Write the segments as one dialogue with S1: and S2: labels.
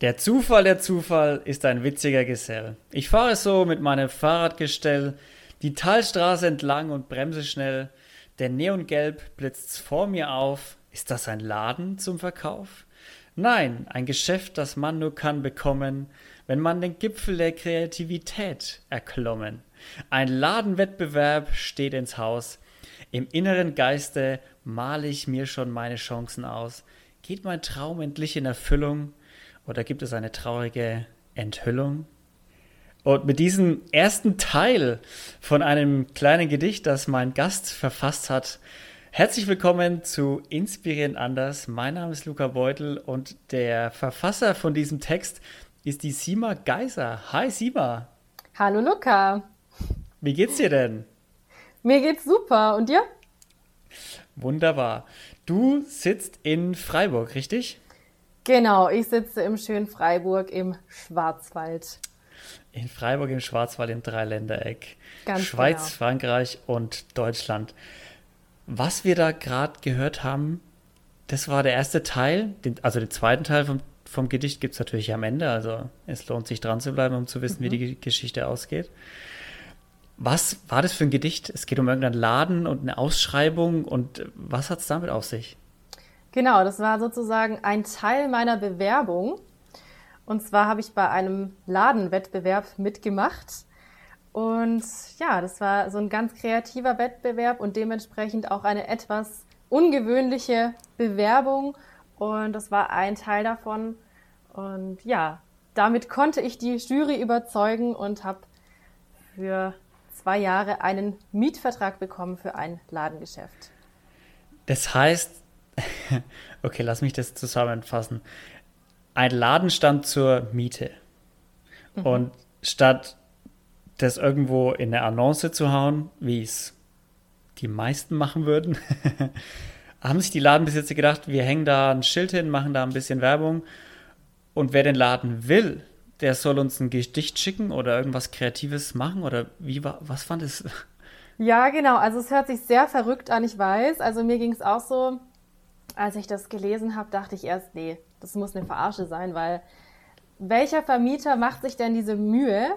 S1: Der Zufall, der Zufall ist ein witziger Gesell. Ich fahre so mit meinem Fahrradgestell die Talstraße entlang und bremse schnell. Der Neongelb blitzt vor mir auf. Ist das ein Laden zum Verkauf? Nein, ein Geschäft, das man nur kann bekommen, wenn man den Gipfel der Kreativität erklommen. Ein Ladenwettbewerb steht ins Haus. Im inneren Geiste male ich mir schon meine Chancen aus. Geht mein Traum endlich in Erfüllung? Oder gibt es eine traurige Enthüllung? Und mit diesem ersten Teil von einem kleinen Gedicht, das mein Gast verfasst hat, herzlich willkommen zu Inspirieren anders. Mein Name ist Luca Beutel und der Verfasser von diesem Text ist die Sima Geiser. Hi Sima.
S2: Hallo Luca.
S1: Wie geht's dir denn?
S2: Mir geht's super. Und dir?
S1: Wunderbar. Du sitzt in Freiburg, richtig?
S2: Genau, ich sitze im schönen Freiburg im Schwarzwald.
S1: In Freiburg im Schwarzwald im Dreiländereck. Ganz Schweiz, genau. Frankreich und Deutschland. Was wir da gerade gehört haben, das war der erste Teil. Den, also den zweiten Teil vom, vom Gedicht gibt es natürlich am Ende. Also es lohnt sich dran zu bleiben, um zu wissen, mhm. wie die Geschichte ausgeht. Was war das für ein Gedicht? Es geht um irgendeinen Laden und eine Ausschreibung. Und was hat es damit auf sich?
S2: Genau, das war sozusagen ein Teil meiner Bewerbung. Und zwar habe ich bei einem Ladenwettbewerb mitgemacht. Und ja, das war so ein ganz kreativer Wettbewerb und dementsprechend auch eine etwas ungewöhnliche Bewerbung. Und das war ein Teil davon. Und ja, damit konnte ich die Jury überzeugen und habe für zwei Jahre einen Mietvertrag bekommen für ein Ladengeschäft.
S1: Das heißt, okay, lass mich das zusammenfassen. Ein Laden stand zur Miete. Mhm. Und statt das irgendwo in eine Annonce zu hauen, wie es die meisten machen würden, haben sich die Ladenbesitzer gedacht, wir hängen da ein Schild hin, machen da ein bisschen Werbung. Und wer den Laden will, der soll uns ein Gedicht schicken oder irgendwas Kreatives machen? Oder wie war, was fand es?
S2: Ja, genau. Also es hört sich sehr verrückt an, ich weiß. Also mir ging es auch so, als ich das gelesen habe, dachte ich erst, nee, das muss eine Verarsche sein, weil welcher Vermieter macht sich denn diese Mühe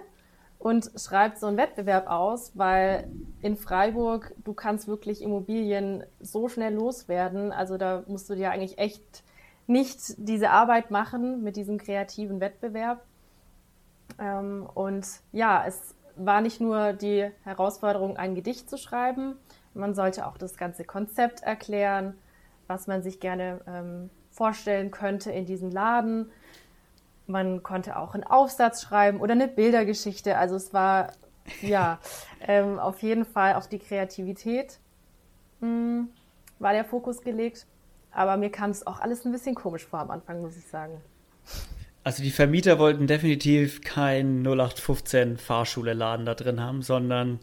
S2: und schreibt so einen Wettbewerb aus, weil in Freiburg du kannst wirklich Immobilien so schnell loswerden, also da musst du dir eigentlich echt nicht diese Arbeit machen mit diesem kreativen Wettbewerb. Ähm, und ja, es war nicht nur die Herausforderung, ein Gedicht zu schreiben, man sollte auch das ganze Konzept erklären, was man sich gerne ähm, vorstellen könnte in diesem Laden. Man konnte auch einen Aufsatz schreiben oder eine Bildergeschichte. Also es war ja ähm, auf jeden Fall auf die Kreativität mh, hm, war der Fokus gelegt. Aber mir kam es auch alles ein bisschen komisch vor am Anfang, muss ich sagen.
S1: Also die Vermieter wollten definitiv kein 0815 Fahrschule-Laden da drin haben, sondern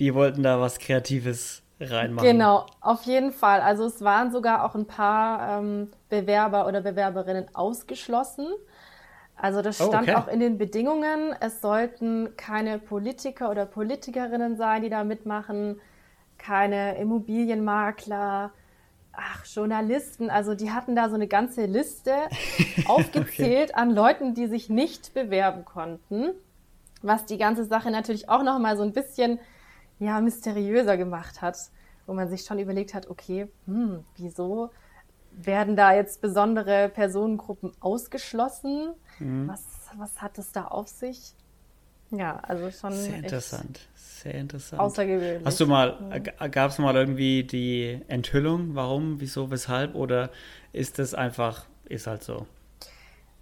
S1: die wollten da was Kreatives reinmachen.
S2: Genau, auf jeden Fall. Also es waren sogar auch ein paar ähm, Bewerber oder Bewerberinnen ausgeschlossen. Also das oh, stand oh, okay. auch in den Bedingungen. Es sollten keine Politiker oder Politikerinnen sein, die da mitmachen, keine Immobilienmakler, ach, Journalisten. Also die hatten da so eine ganze Liste aufgezählt okay. an Leuten, die sich nicht bewerben konnten. Was die ganze Sache natürlich auch nochmal so ein bisschen ja, mysteriöser gemacht hat, wo man sich schon überlegt hat, okay, hm, wieso werden da jetzt besondere Personengruppen ausgeschlossen? Mhm. Was, was hat es da auf sich? Ja, also schon.
S1: Sehr interessant, sehr interessant.
S2: Außergewöhnlich.
S1: Hast du mal, mhm. gab es mal irgendwie die Enthüllung, warum, wieso, weshalb? Oder ist das einfach, ist halt so?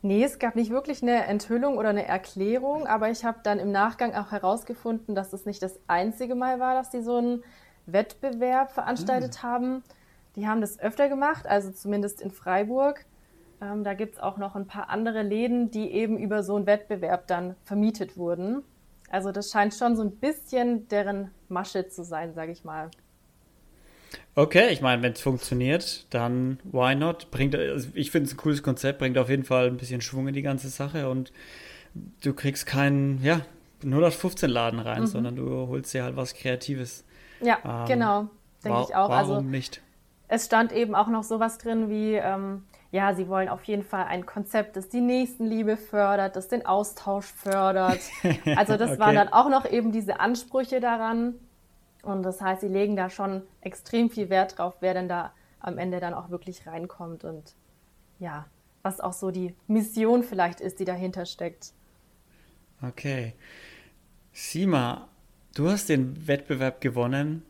S2: Nee, es gab nicht wirklich eine Enthüllung oder eine Erklärung, aber ich habe dann im Nachgang auch herausgefunden, dass es nicht das einzige Mal war, dass die so einen Wettbewerb veranstaltet mhm. haben. Die haben das öfter gemacht, also zumindest in Freiburg. Ähm, da gibt es auch noch ein paar andere Läden, die eben über so einen Wettbewerb dann vermietet wurden. Also das scheint schon so ein bisschen deren Masche zu sein, sage ich mal.
S1: Okay, ich meine, wenn es funktioniert, dann why not? Bringt, also ich finde es ein cooles Konzept, bringt auf jeden Fall ein bisschen Schwung in die ganze Sache und du kriegst keinen, ja, nur das 15 Laden rein, mhm. sondern du holst dir halt was Kreatives.
S2: Ja, ähm, genau, denke ich auch.
S1: Warum also, nicht?
S2: Es stand eben auch noch sowas drin wie, ähm, ja, sie wollen auf jeden Fall ein Konzept, das die Nächstenliebe fördert, das den Austausch fördert. Also das okay. waren dann auch noch eben diese Ansprüche daran. Und das heißt, sie legen da schon extrem viel Wert drauf, wer denn da am Ende dann auch wirklich reinkommt und ja, was auch so die Mission vielleicht ist, die dahinter steckt.
S1: Okay. Sima, du hast den Wettbewerb gewonnen.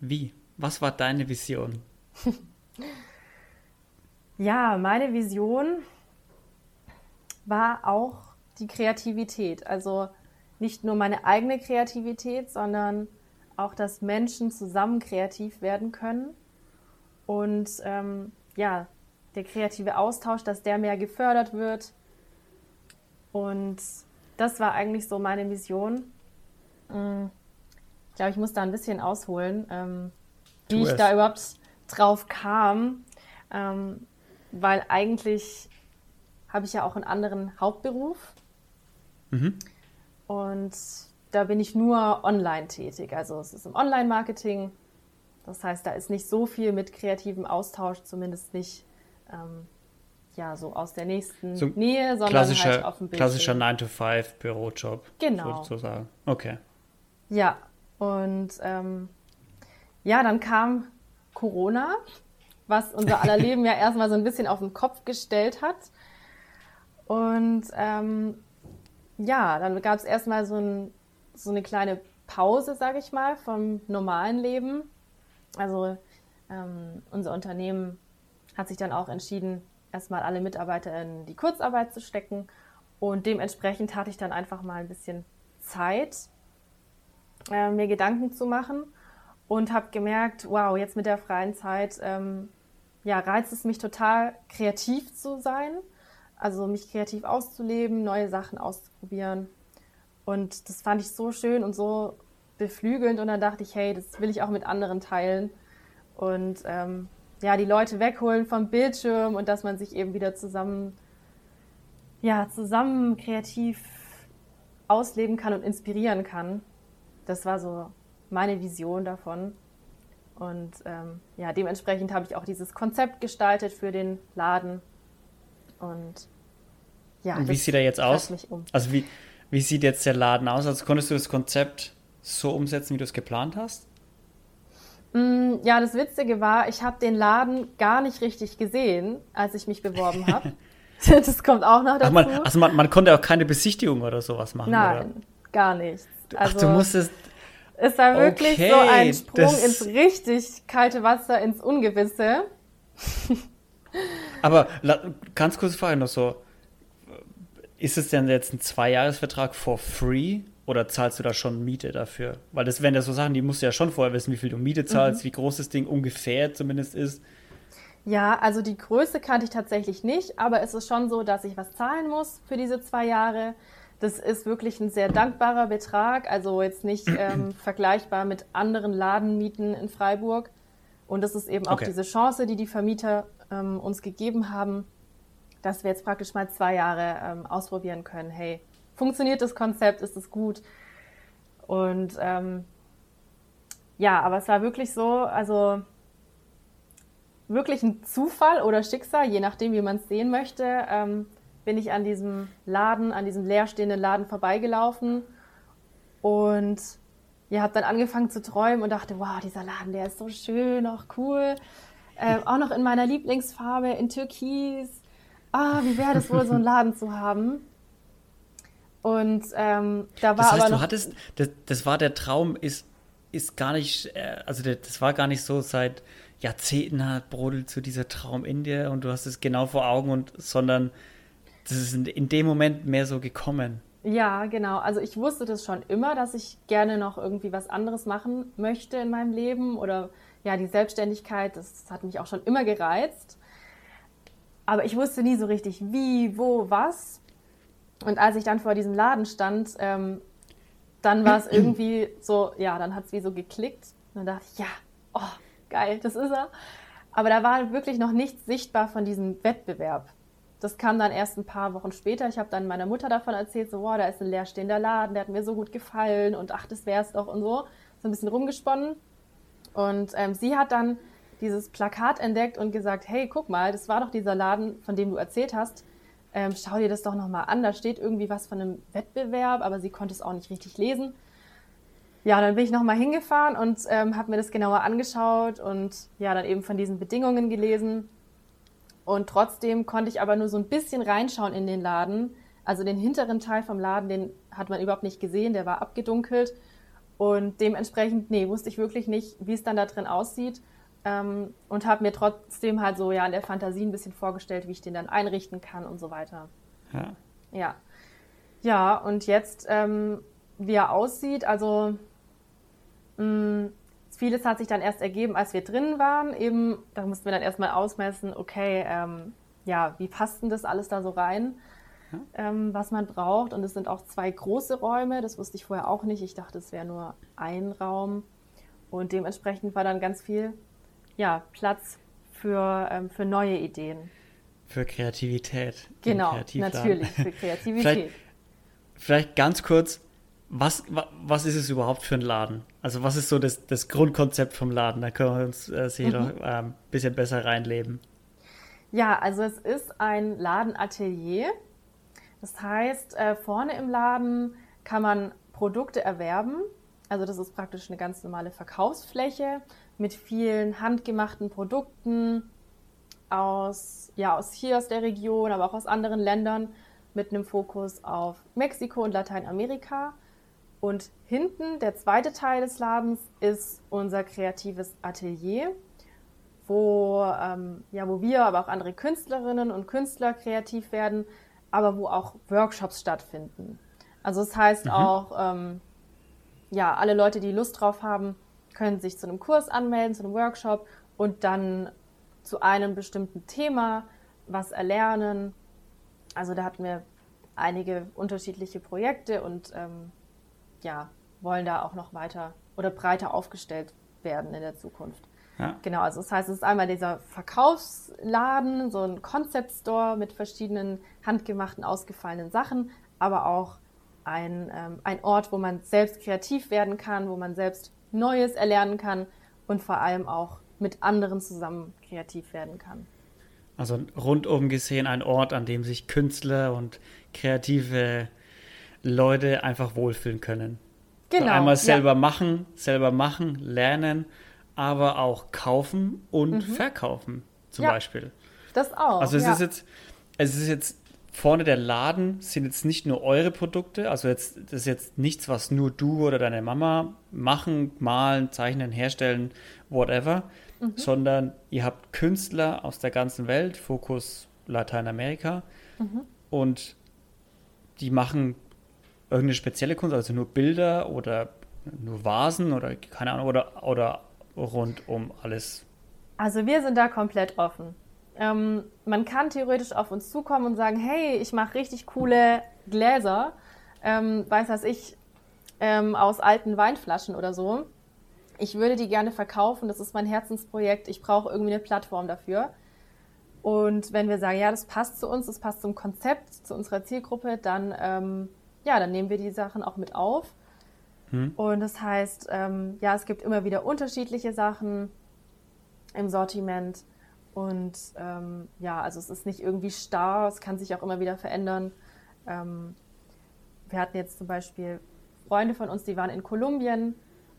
S1: Wie? Was war deine Vision?
S2: ja, meine Vision war auch die Kreativität. Also nicht nur meine eigene Kreativität, sondern auch, dass Menschen zusammen kreativ werden können. Und ähm, ja, der kreative Austausch, dass der mehr gefördert wird. Und das war eigentlich so meine Vision. Mm, ich glaube, ich muss da ein bisschen ausholen, ähm, wie ich da überhaupt drauf kam. Ähm, weil eigentlich habe ich ja auch einen anderen Hauptberuf. Mhm. Und da bin ich nur online tätig. Also es ist im Online-Marketing. Das heißt, da ist nicht so viel mit kreativem Austausch, zumindest nicht ähm, ja, so aus der nächsten so Nähe, sondern halt auf dem
S1: Bildschirm. Klassischer 9-to-5-Bürojob.
S2: Genau.
S1: Sozusagen. Okay.
S2: Ja, und ähm, ja, dann kam Corona, was unser aller Leben ja erstmal so ein bisschen auf den Kopf gestellt hat. Und ähm, ja, dann gab es erstmal so, ein, so eine kleine Pause, sage ich mal, vom normalen Leben. Also ähm, unser Unternehmen hat sich dann auch entschieden, erstmal alle Mitarbeiter in die Kurzarbeit zu stecken. Und dementsprechend hatte ich dann einfach mal ein bisschen Zeit, äh, mir Gedanken zu machen und habe gemerkt, wow, jetzt mit der freien Zeit, ähm, ja, reizt es mich total, kreativ zu sein, also mich kreativ auszuleben, neue Sachen auszuprobieren. Und das fand ich so schön und so beflügelnd und dann dachte ich, hey, das will ich auch mit anderen teilen. Und ähm, ja, die Leute wegholen vom Bildschirm und dass man sich eben wieder zusammen, ja, zusammen kreativ ausleben kann und inspirieren kann. Das war so meine Vision davon. Und ähm, ja, dementsprechend habe ich auch dieses Konzept gestaltet für den Laden. Und ja,
S1: und wie sieht er jetzt aus? Um. Also wie, wie sieht jetzt der Laden aus? Also konntest du das Konzept so umsetzen, wie du es geplant hast?
S2: Mm, ja, das Witzige war, ich habe den Laden gar nicht richtig gesehen, als ich mich beworben habe. das kommt auch noch dazu.
S1: Ach, man, also man, man, konnte auch keine Besichtigung oder sowas machen?
S2: Nein,
S1: oder?
S2: gar nicht.
S1: Also, Ach, du musstest...
S2: Es war wirklich okay, so ein Sprung ins richtig kalte Wasser, ins Ungewisse.
S1: Aber ganz kurze Frage noch so. Ist es denn jetzt ein Zweijahresvertrag for free oder zahlst du da schon Miete dafür? Weil das wären ja so Sachen, die musst du ja schon vorher wissen, wie viel du Miete zahlst, mhm. wie groß das Ding ungefähr zumindest ist.
S2: Ja, also die Größe kannte ich tatsächlich nicht, aber es ist schon so, dass ich was zahlen muss für diese zwei Jahre. Das ist wirklich ein sehr dankbarer Betrag, also jetzt nicht ähm, vergleichbar mit anderen Ladenmieten in Freiburg. Und das ist eben auch okay. diese Chance, die die Vermieter ähm, uns gegeben haben, dass wir jetzt praktisch mal zwei Jahre ähm, ausprobieren können. Hey, funktioniert das Konzept, ist es gut. Und ähm, ja, aber es war wirklich so, also wirklich ein Zufall oder Schicksal, je nachdem, wie man es sehen möchte, ähm, bin ich an diesem Laden, an diesem leerstehenden Laden vorbeigelaufen und ja, habe dann angefangen zu träumen und dachte, wow, dieser Laden, der ist so schön, auch cool. Ähm, auch noch in meiner Lieblingsfarbe, in Türkis. Ah, wie wäre das wohl, so einen Laden zu haben? Und ähm, da war
S1: das heißt,
S2: aber noch,
S1: du hattest, das, das war der Traum, ist, ist gar nicht, äh, also das war gar nicht so seit Jahrzehnten hat brodelt zu dieser Traum in dir und du hast es genau vor Augen und, sondern das ist in dem Moment mehr so gekommen.
S2: Ja, genau. Also ich wusste das schon immer, dass ich gerne noch irgendwie was anderes machen möchte in meinem Leben oder ja, die Selbstständigkeit, das hat mich auch schon immer gereizt. Aber ich wusste nie so richtig, wie, wo, was. Und als ich dann vor diesem Laden stand, ähm, dann war es irgendwie so, ja, dann hat es wie so geklickt. Und dann dachte ich, ja, oh, geil, das ist er. Aber da war wirklich noch nichts sichtbar von diesem Wettbewerb. Das kam dann erst ein paar Wochen später. Ich habe dann meiner Mutter davon erzählt, so, wow, da ist ein leerstehender Laden, der hat mir so gut gefallen und ach, das wär's doch und so. So ein bisschen rumgesponnen. Und ähm, sie hat dann dieses Plakat entdeckt und gesagt, hey, guck mal, das war doch dieser Laden, von dem du erzählt hast. Ähm, schau dir das doch nochmal an. Da steht irgendwie was von einem Wettbewerb, aber sie konnte es auch nicht richtig lesen. Ja, dann bin ich nochmal hingefahren und ähm, habe mir das genauer angeschaut und ja, dann eben von diesen Bedingungen gelesen. Und trotzdem konnte ich aber nur so ein bisschen reinschauen in den Laden. Also den hinteren Teil vom Laden, den hat man überhaupt nicht gesehen, der war abgedunkelt. Und dementsprechend, nee, wusste ich wirklich nicht, wie es dann da drin aussieht. Ähm, und habe mir trotzdem halt so ja in der Fantasie ein bisschen vorgestellt, wie ich den dann einrichten kann und so weiter. Ja. Ja, ja und jetzt, ähm, wie er aussieht, also mh, mm, vieles hat sich dann erst ergeben, als wir drin waren. Eben, da mussten wir dann erstmal ausmessen, okay, ähm, ja, wie passt denn das alles da so rein? Ähm, was man braucht. Und es sind auch zwei große Räume, das wusste ich vorher auch nicht. Ich dachte, es wäre nur ein Raum. Und dementsprechend war dann ganz viel ja, Platz für, ähm, für neue Ideen.
S1: Für Kreativität.
S2: Genau, natürlich, für Kreativität.
S1: vielleicht, vielleicht ganz kurz, was, was ist es überhaupt für ein Laden? Also was ist so das, das Grundkonzept vom Laden? Da können wir uns äh, sicher mhm. noch äh, ein bisschen besser reinleben.
S2: Ja, also es ist ein Ladenatelier. Das heißt, äh, vorne im Laden kann man Produkte erwerben. Also das ist praktisch eine ganz normale Verkaufsfläche mit vielen handgemachten Produkten aus, ja, aus hier aus der Region, aber auch aus anderen Ländern mit einem Fokus auf Mexiko und Lateinamerika. Und hinten, der zweite Teil des Ladens, ist unser kreatives Atelier, wo, ähm, ja, wo wir, aber auch andere Künstlerinnen und Künstler kreativ werden, aber wo auch Workshops stattfinden. Also das heißt mhm. auch, ähm, ja, alle Leute, die Lust drauf haben, können sich zu einem Kurs anmelden, zu einem Workshop und dann zu einem bestimmten Thema was erlernen. Also da hatten wir einige unterschiedliche Projekte und ähm, ja, wollen da auch noch weiter oder breiter aufgestellt werden in der Zukunft. Ja. Genau, also das heißt, es ist einmal dieser Verkaufsladen, so ein Concept Store mit verschiedenen handgemachten, ausgefallenen Sachen, aber auch ein, ähm, ein Ort, wo man selbst kreativ werden kann, wo man selbst Neues erlernen kann und vor allem auch mit anderen zusammen kreativ werden kann.
S1: Also rundum gesehen ein Ort, an dem sich Künstler und kreative Leute einfach wohlfühlen können. Genau. einmal selber ja. machen, selber machen, lernen, aber auch kaufen und mhm. verkaufen zum ja, Beispiel.
S2: Das auch.
S1: Also es ja. ist jetzt, es ist jetzt vorne der Laden sind jetzt nicht nur eure Produkte, also jetzt, das ist jetzt nichts, was nur du oder deine Mama machen, malen, zeichnen, herstellen, whatever, mhm. sondern ihr habt Künstler aus der ganzen Welt, Fokus Lateinamerika, mhm. und die machen irgendeine spezielle Kunst, also nur Bilder oder nur Vasen oder keine Ahnung, oder, oder rund um alles?
S2: Also wir sind da komplett offen. Ähm, man kann theoretisch auf uns zukommen und sagen, hey, ich mache richtig coole Gläser, ähm, weiß was ich, ähm, aus alten Weinflaschen oder so. Ich würde die gerne verkaufen, das ist mein Herzensprojekt, ich brauche irgendwie eine Plattform dafür. Und wenn wir sagen, ja, das passt zu uns, das passt zum Konzept, zu unserer Zielgruppe, dann, ähm, ja, dann nehmen wir die Sachen auch mit auf. Hm. Und das heißt, ähm, ja, es gibt immer wieder unterschiedliche Sachen im Sortiment. Und ähm, ja, also es ist nicht irgendwie starr, es kann sich auch immer wieder verändern. Ähm, wir hatten jetzt zum Beispiel Freunde von uns, die waren in Kolumbien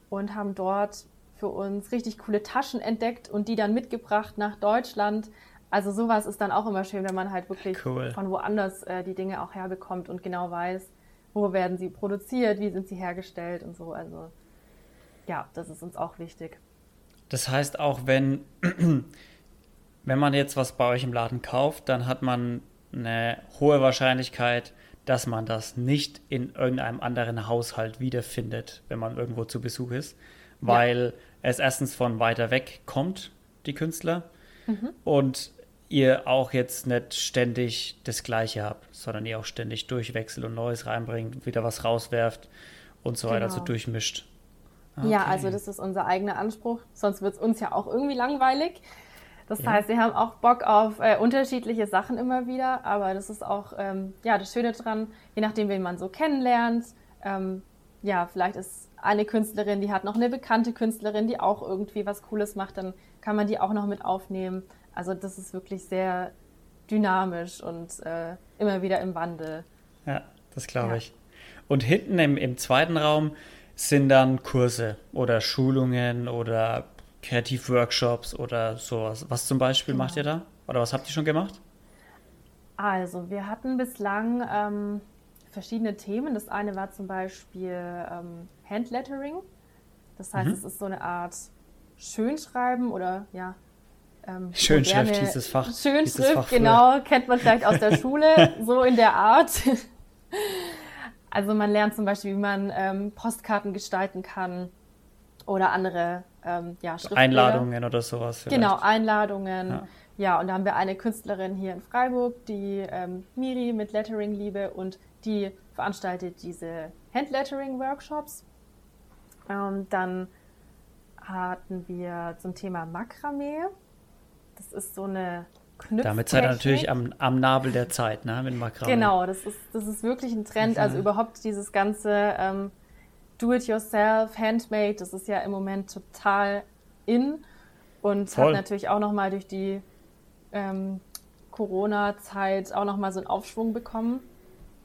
S2: und haben dort für uns richtig coole Taschen entdeckt und die dann mitgebracht nach Deutschland. Also sowas ist dann auch immer schön, wenn man halt wirklich cool. von woanders äh, die Dinge auch herbekommt und genau weiß, wo werden sie produziert, wie sind sie hergestellt und so. Also ja, das ist uns auch wichtig.
S1: Das heißt, auch wenn wenn man jetzt was bei euch im Laden kauft, dann hat man eine hohe Wahrscheinlichkeit, dass man das nicht in irgendeinem anderen Haushalt wiederfindet, wenn man irgendwo zu Besuch ist, weil ja. es erstens von weiter weg kommt, die Künstler, mhm. und ihr auch jetzt nicht ständig das Gleiche habt, sondern ihr auch ständig durchwechselt und Neues reinbringt, wieder was rauswerft und so genau. weiter, so genau. durchmischt.
S2: Okay. Ja, also das ist unser eigener Anspruch, sonst wird es uns ja auch irgendwie langweilig. Das ja. heißt, wir haben auch Bock auf äh, unterschiedliche Sachen immer wieder, aber das ist auch ähm, ja, das Schöne dran, je nachdem, wen man so kennenlernt. Ähm, ja, vielleicht ist eine Künstlerin, die hat noch eine bekannte Künstlerin, die auch irgendwie was Cooles macht, dann kann man die auch noch mit aufnehmen. Also das ist wirklich sehr dynamisch und äh, immer wieder im Wandel.
S1: Ja, das glaube ja. ich. Und hinten im, im zweiten Raum sind dann Kurse oder Schulungen oder Kreativworkshops oder sowas. Was zum Beispiel genau. macht ihr da? Oder was habt ihr schon gemacht?
S2: Also, wir hatten bislang ähm, verschiedene Themen. Das eine war zum Beispiel ähm, Handlettering. Das heißt, mhm. es ist so eine Art Schönschreiben oder ja.
S1: Ähm, Schönschrift hieß das Fach.
S2: Schönschrift, das Fach genau, kennt man vielleicht aus der Schule, so in der Art. Also man lernt zum Beispiel, wie man ähm, Postkarten gestalten kann oder andere ähm, ja,
S1: Einladungen oder sowas.
S2: Vielleicht. Genau, Einladungen. Ja. ja. und da haben wir eine Künstlerin hier in Freiburg, die ähm, Miri mit Lettering Liebe und die veranstaltet diese Handlettering-Workshops. Ähm, dann hatten wir zum Thema Makramee. Das ist so eine
S1: damit seid ihr natürlich am, am Nabel der Zeit, ne, mit Makramee.
S2: Genau, das ist, das ist wirklich ein Trend. Also überhaupt dieses ganze ähm, Do-it-yourself, Handmade, das ist ja im Moment total in und Voll. hat natürlich auch nochmal durch die ähm, Corona-Zeit auch nochmal so einen Aufschwung bekommen.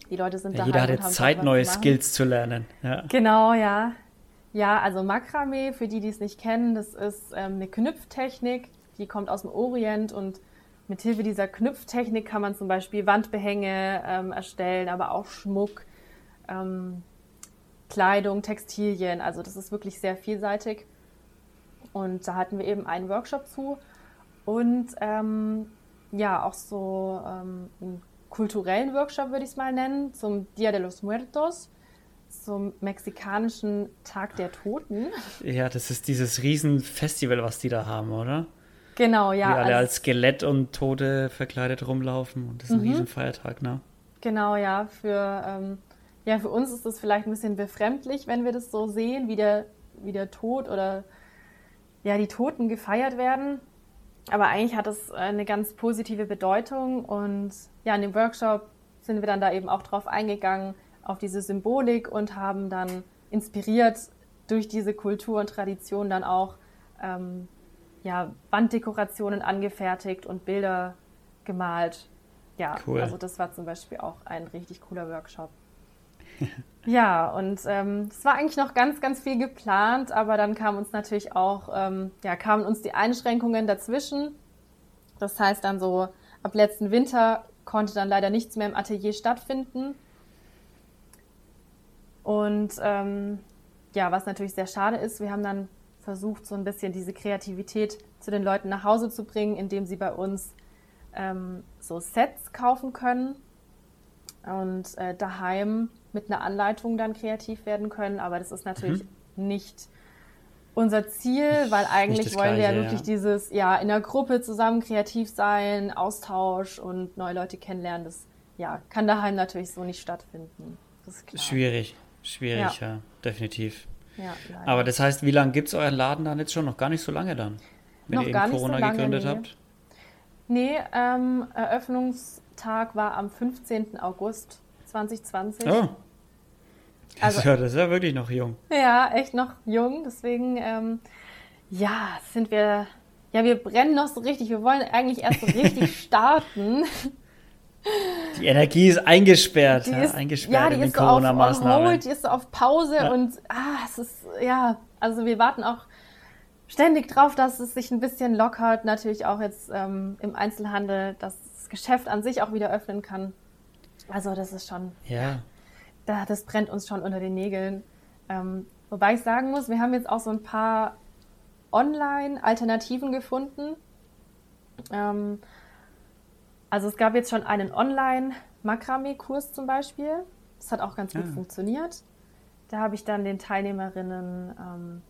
S2: Die Leute sind
S1: ja, Jeder hat jetzt Zeit, neue Skills zu lernen.
S2: Ja. Genau, ja. Ja, also Makramee, für die, die es nicht kennen, das ist ähm, eine Knüpftechnik, die kommt aus dem Orient und Mithilfe dieser Knüpftechnik kann man zum Beispiel Wandbehänge ähm, erstellen, aber auch Schmuck, ähm, Kleidung, Textilien. Also das ist wirklich sehr vielseitig. Und da hatten wir eben einen Workshop zu und ähm, ja, auch so ähm, einen kulturellen Workshop würde ich es mal nennen, zum Dia de los Muertos, zum mexikanischen Tag der Toten.
S1: Ja, das ist dieses Riesenfestival, was die da haben, oder?
S2: Genau, ja.
S1: Die alle als Skelett und Tote verkleidet rumlaufen. Und das ist ein mhm. Riesenfeiertag, ne?
S2: Genau, ja. Für, ähm, ja, für uns ist das vielleicht ein bisschen befremdlich, wenn wir das so sehen, wie der, wie der Tod oder ja, die Toten gefeiert werden. Aber eigentlich hat es eine ganz positive Bedeutung. Und ja, in dem Workshop sind wir dann da eben auch drauf eingegangen, auf diese Symbolik und haben dann inspiriert durch diese Kultur und Tradition dann auch ähm, ja, Wanddekorationen angefertigt und Bilder gemalt. Ja, cool. also das war zum Beispiel auch ein richtig cooler Workshop. ja, und ähm, es war eigentlich noch ganz, ganz viel geplant, aber dann kamen uns natürlich auch, ähm, ja, kamen uns die Einschränkungen dazwischen. Das heißt dann so, ab letzten Winter konnte dann leider nichts mehr im Atelier stattfinden. Und ähm, ja, was natürlich sehr schade ist, wir haben dann versucht, so ein bisschen diese Kreativität zu den Leuten nach Hause zu bringen, indem sie bei uns ähm, so Sets kaufen können und äh, daheim mit einer Anleitung dann kreativ werden können. Aber das ist natürlich mhm. nicht unser Ziel, weil eigentlich wollen wir ja wirklich ja. dieses, ja, in der Gruppe zusammen kreativ sein, Austausch und neue Leute kennenlernen. Das ja, kann daheim natürlich so nicht stattfinden.
S1: Schwierig, schwierig, ja, ja definitiv. Ja, Aber das heißt, wie lange gibt es euren Laden dann jetzt schon? Noch gar nicht so lange dann, wenn noch ihr in Corona so lange, gegründet
S2: nee.
S1: habt?
S2: Nee, ähm, Eröffnungstag war am 15. August 2020. Oh.
S1: Also, ja, das ist ja wirklich noch jung.
S2: Ja, echt noch jung. Deswegen, ähm, ja, sind wir, ja, wir brennen noch so richtig. Wir wollen eigentlich erst so richtig starten.
S1: Die Energie ist eingesperrt,
S2: die
S1: ist,
S2: eingesperrt ja, die in ist so auf hold, die ist so auf Pause ja. und ah, es ist, ja, also wir warten auch ständig drauf, dass es sich ein bisschen lockert, natürlich auch jetzt ähm, im Einzelhandel, dass das Geschäft an sich auch wieder öffnen kann. Also das ist schon,
S1: ja.
S2: Da, das brennt uns schon unter den Nägeln. Ähm, wobei ich sagen muss, wir haben jetzt auch so ein paar Online-Alternativen gefunden. Ähm, also es gab jetzt schon einen Online-Makramee-Kurs zum Beispiel. Das hat auch ganz gut ah. funktioniert. Da habe ich dann den Teilnehmerinnen ähm,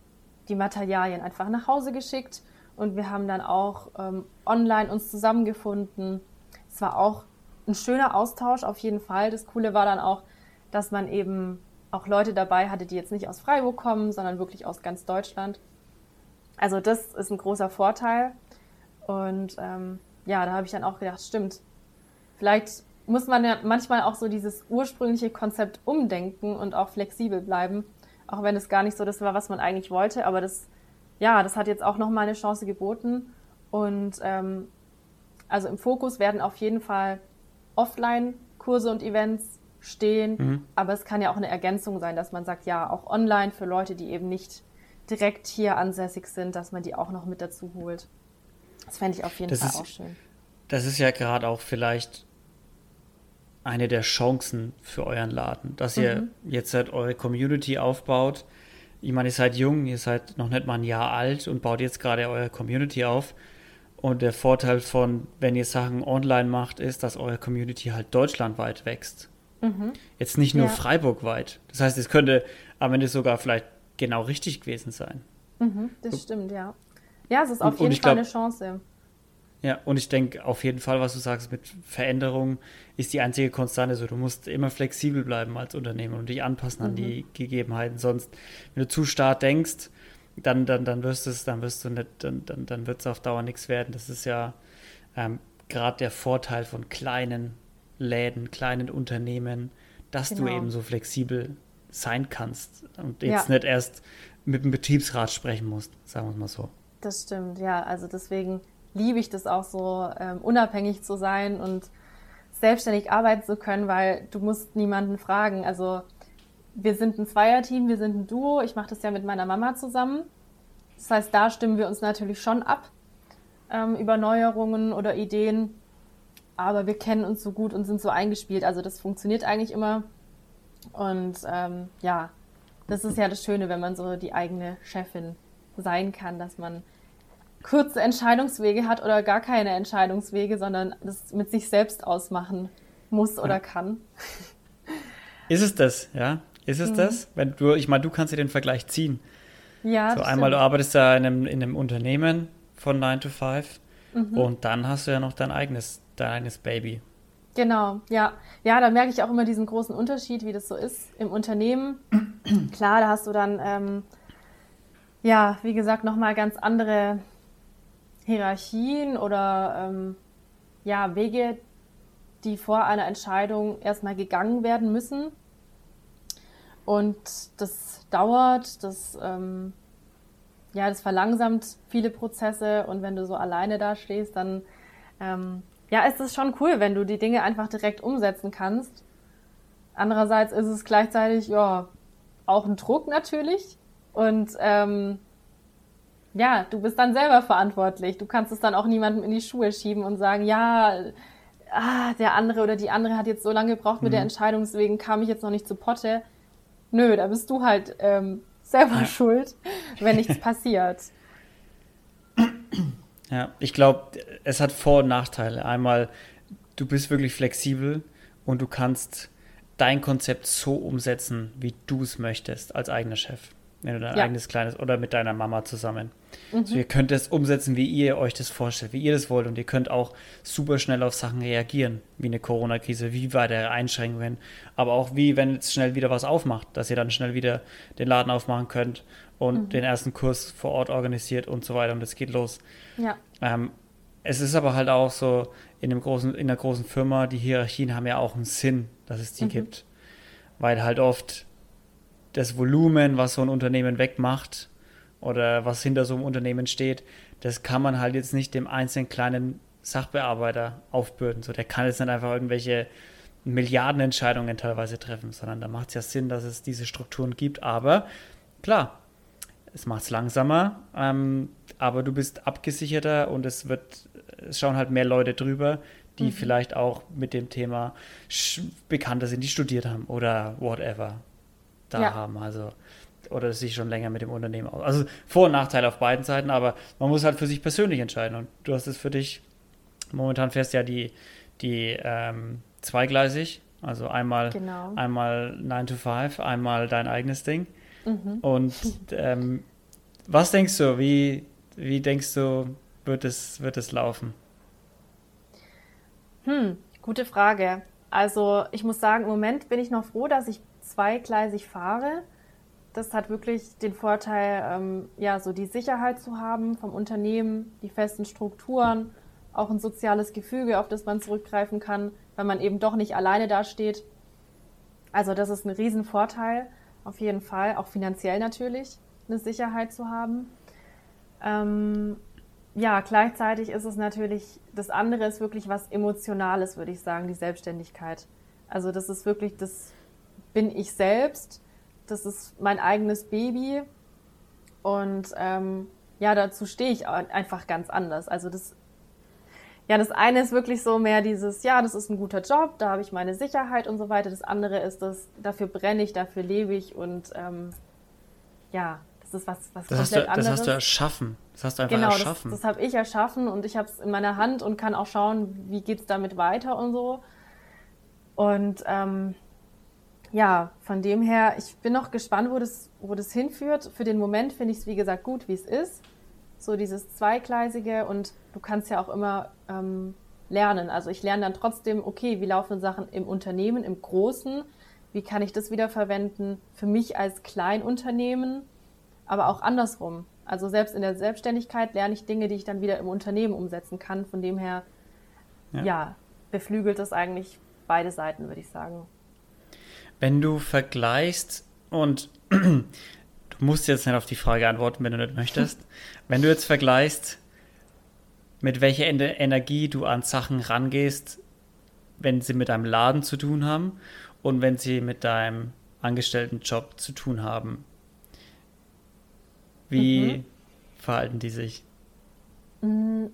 S2: die Materialien einfach nach Hause geschickt und wir haben dann auch ähm, online uns zusammengefunden. Es war auch ein schöner Austausch auf jeden Fall. Das Coole war dann auch, dass man eben auch Leute dabei hatte, die jetzt nicht aus Freiburg kommen, sondern wirklich aus ganz Deutschland. Also das ist ein großer Vorteil. Und ähm, ja, da habe ich dann auch gedacht, stimmt, vielleicht muss man ja manchmal auch so dieses ursprüngliche Konzept umdenken und auch flexibel bleiben, auch wenn es gar nicht so das war, was man eigentlich wollte, aber das ja, das hat jetzt auch nochmal eine Chance geboten. Und ähm, also im Fokus werden auf jeden Fall Offline-Kurse und Events stehen, mhm. aber es kann ja auch eine Ergänzung sein, dass man sagt, ja, auch online für Leute, die eben nicht direkt hier ansässig sind, dass man die auch noch mit dazu holt. Das fände ich auf jeden das Fall ist, auch schön.
S1: Das ist ja gerade auch vielleicht eine der Chancen für euren Laden, dass ihr mhm. jetzt halt eure Community aufbaut. Ich meine, ihr seid jung, ihr seid noch nicht mal ein Jahr alt und baut jetzt gerade eure Community auf. Und der Vorteil von, wenn ihr Sachen online macht, ist, dass eure Community halt deutschlandweit wächst. Mhm. Jetzt nicht nur ja. Freiburgweit. Das heißt, es könnte am Ende sogar vielleicht genau richtig gewesen sein.
S2: Mhm, das so. stimmt, ja. Ja, es ist auf und, jeden und Fall glaub, eine Chance.
S1: Ja, und ich denke auf jeden Fall, was du sagst mit Veränderung, ist die einzige Konstante. So, du musst immer flexibel bleiben als Unternehmen und dich anpassen mhm. an die Gegebenheiten. Sonst, wenn du zu stark denkst, dann, dann, dann wirst es, dann wirst du nicht, dann, dann, dann wird es auf Dauer nichts werden. Das ist ja ähm, gerade der Vorteil von kleinen Läden, kleinen Unternehmen, dass genau. du eben so flexibel sein kannst und jetzt ja. nicht erst mit dem Betriebsrat sprechen musst, sagen wir es mal so.
S2: Das stimmt, ja. Also deswegen liebe ich das auch so, ähm, unabhängig zu sein und selbstständig arbeiten zu können, weil du musst niemanden fragen. Also wir sind ein Zweierteam, wir sind ein Duo. Ich mache das ja mit meiner Mama zusammen. Das heißt, da stimmen wir uns natürlich schon ab ähm, über Neuerungen oder Ideen. Aber wir kennen uns so gut und sind so eingespielt. Also das funktioniert eigentlich immer. Und ähm, ja, das ist ja das Schöne, wenn man so die eigene Chefin sein kann, dass man kurze Entscheidungswege hat oder gar keine Entscheidungswege, sondern das mit sich selbst ausmachen muss oder ja. kann.
S1: Ist es das, ja? Ist es mhm. das? Wenn du, ich meine, du kannst dir den Vergleich ziehen. Ja. So einmal, stimmt. du arbeitest ja in einem, in einem Unternehmen von 9 to 5 mhm. und dann hast du ja noch dein eigenes, dein eigenes Baby.
S2: Genau, ja. Ja, da merke ich auch immer diesen großen Unterschied, wie das so ist im Unternehmen. Klar, da hast du dann, ähm, ja, wie gesagt, nochmal ganz andere Hierarchien oder ähm, ja, Wege, die vor einer Entscheidung erstmal gegangen werden müssen. Und das dauert, das, ähm, ja, das verlangsamt viele Prozesse und wenn du so alleine da stehst, dann ähm, ja, ist es schon cool, wenn du die Dinge einfach direkt umsetzen kannst. Andererseits ist es gleichzeitig ja auch ein Druck natürlich und ähm, ja, du bist dann selber verantwortlich. Du kannst es dann auch niemandem in die Schuhe schieben und sagen, ja, ah, der andere oder die andere hat jetzt so lange gebraucht mit mhm. der Entscheidung, deswegen kam ich jetzt noch nicht zu Potte. Nö, da bist du halt ähm, selber ja. schuld, wenn nichts passiert.
S1: Ja, ich glaube, es hat Vor- und Nachteile. Einmal, du bist wirklich flexibel und du kannst dein Konzept so umsetzen, wie du es möchtest als eigener Chef wenn du dein ja. eigenes kleines oder mit deiner Mama zusammen. Mhm. Also ihr könnt es umsetzen, wie ihr euch das vorstellt, wie ihr das wollt und ihr könnt auch super schnell auf Sachen reagieren, wie eine Corona-Krise, wie weitere Einschränkungen, aber auch wie, wenn jetzt schnell wieder was aufmacht, dass ihr dann schnell wieder den Laden aufmachen könnt und mhm. den ersten Kurs vor Ort organisiert und so weiter und es geht los. Ja. Ähm, es ist aber halt auch so, in, einem großen, in einer großen Firma, die Hierarchien haben ja auch einen Sinn, dass es die mhm. gibt. Weil halt oft das Volumen, was so ein Unternehmen wegmacht oder was hinter so einem Unternehmen steht, das kann man halt jetzt nicht dem einzelnen kleinen Sachbearbeiter aufbürden. So, der kann jetzt nicht einfach irgendwelche Milliardenentscheidungen teilweise treffen, sondern da macht es ja Sinn, dass es diese Strukturen gibt. Aber klar, es macht es langsamer, ähm, aber du bist abgesicherter und es wird, es schauen halt mehr Leute drüber, die mhm. vielleicht auch mit dem Thema bekannter sind, die studiert haben oder whatever da ja. haben. Also, oder sich schon länger mit dem Unternehmen aus. Also Vor- und Nachteile auf beiden Seiten, aber man muss halt für sich persönlich entscheiden. Und du hast es für dich, momentan fährst ja die, die ähm, zweigleisig, also einmal, genau. einmal 9 to 5, einmal dein eigenes Ding. Mhm. Und ähm, was denkst du, wie, wie denkst du, wird es, wird es laufen?
S2: Hm, gute Frage. Also ich muss sagen, im Moment bin ich noch froh, dass ich zweigleisig fahre. Das hat wirklich den Vorteil, ähm, ja, so die Sicherheit zu haben vom Unternehmen, die festen Strukturen, auch ein soziales Gefüge, auf das man zurückgreifen kann, weil man eben doch nicht alleine dasteht. Also das ist ein Riesenvorteil, auf jeden Fall, auch finanziell natürlich, eine Sicherheit zu haben. Ähm, ja, gleichzeitig ist es natürlich, das andere ist wirklich was Emotionales, würde ich sagen, die Selbstständigkeit. Also das ist wirklich, das bin ich selbst, das ist mein eigenes Baby und ähm, ja, dazu stehe ich einfach ganz anders. Also das, ja, das eine ist wirklich so mehr dieses, ja, das ist ein guter Job, da habe ich meine Sicherheit und so weiter. Das andere ist das, dafür brenne ich, dafür lebe ich und ähm, ja, das ist was, was
S1: das komplett du, anderes. Das hast du erschaffen. Das hast du einfach
S2: genau,
S1: erschaffen.
S2: Das, das habe ich erschaffen und ich habe es in meiner Hand und kann auch schauen, wie geht es damit weiter und so. Und ähm, ja, von dem her, ich bin noch gespannt, wo das, wo das hinführt. Für den Moment finde ich es, wie gesagt, gut, wie es ist. So dieses Zweigleisige und du kannst ja auch immer ähm, lernen. Also ich lerne dann trotzdem, okay, wie laufen Sachen im Unternehmen, im Großen? Wie kann ich das wieder verwenden für mich als Kleinunternehmen? aber auch andersrum. Also selbst in der Selbstständigkeit lerne ich Dinge, die ich dann wieder im Unternehmen umsetzen kann. Von dem her, ja, ja beflügelt das eigentlich beide Seiten, würde ich sagen.
S1: Wenn du vergleichst und du musst jetzt nicht auf die Frage antworten, wenn du nicht möchtest. wenn du jetzt vergleichst, mit welcher Energie du an Sachen rangehst, wenn sie mit deinem Laden zu tun haben und wenn sie mit deinem Angestelltenjob zu tun haben. Wie mhm. verhalten die sich?
S2: Mm,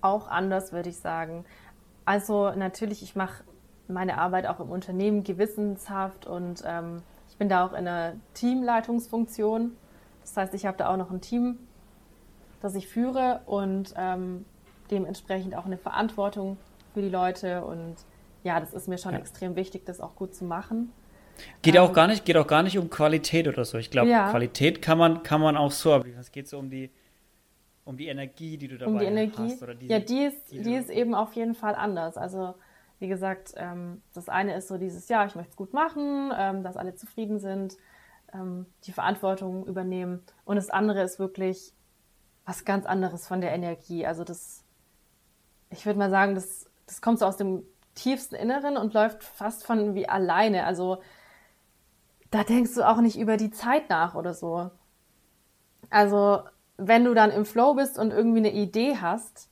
S2: auch anders, würde ich sagen. Also natürlich, ich mache meine Arbeit auch im Unternehmen gewissenshaft und ähm, ich bin da auch in einer Teamleitungsfunktion. Das heißt, ich habe da auch noch ein Team, das ich führe und ähm, dementsprechend auch eine Verantwortung für die Leute. Und ja, das ist mir schon ja. extrem wichtig, das auch gut zu machen.
S1: Geht ähm, auch gar nicht, geht auch gar nicht um Qualität oder so. Ich glaube, ja. Qualität kann man, kann man auch so, aber es geht so um die, um die Energie, die du dabei um die Energie. hast. Oder
S2: diese, ja, die ist, die, die ist eben auf jeden Fall anders. Also wie gesagt, ähm, das eine ist so dieses, ja, ich möchte es gut machen, ähm, dass alle zufrieden sind, ähm, die Verantwortung übernehmen. Und das andere ist wirklich was ganz anderes von der Energie. Also das, ich würde mal sagen, das, das kommt so aus dem tiefsten Inneren und läuft fast von wie alleine. Also da denkst du auch nicht über die Zeit nach oder so. Also, wenn du dann im Flow bist und irgendwie eine Idee hast,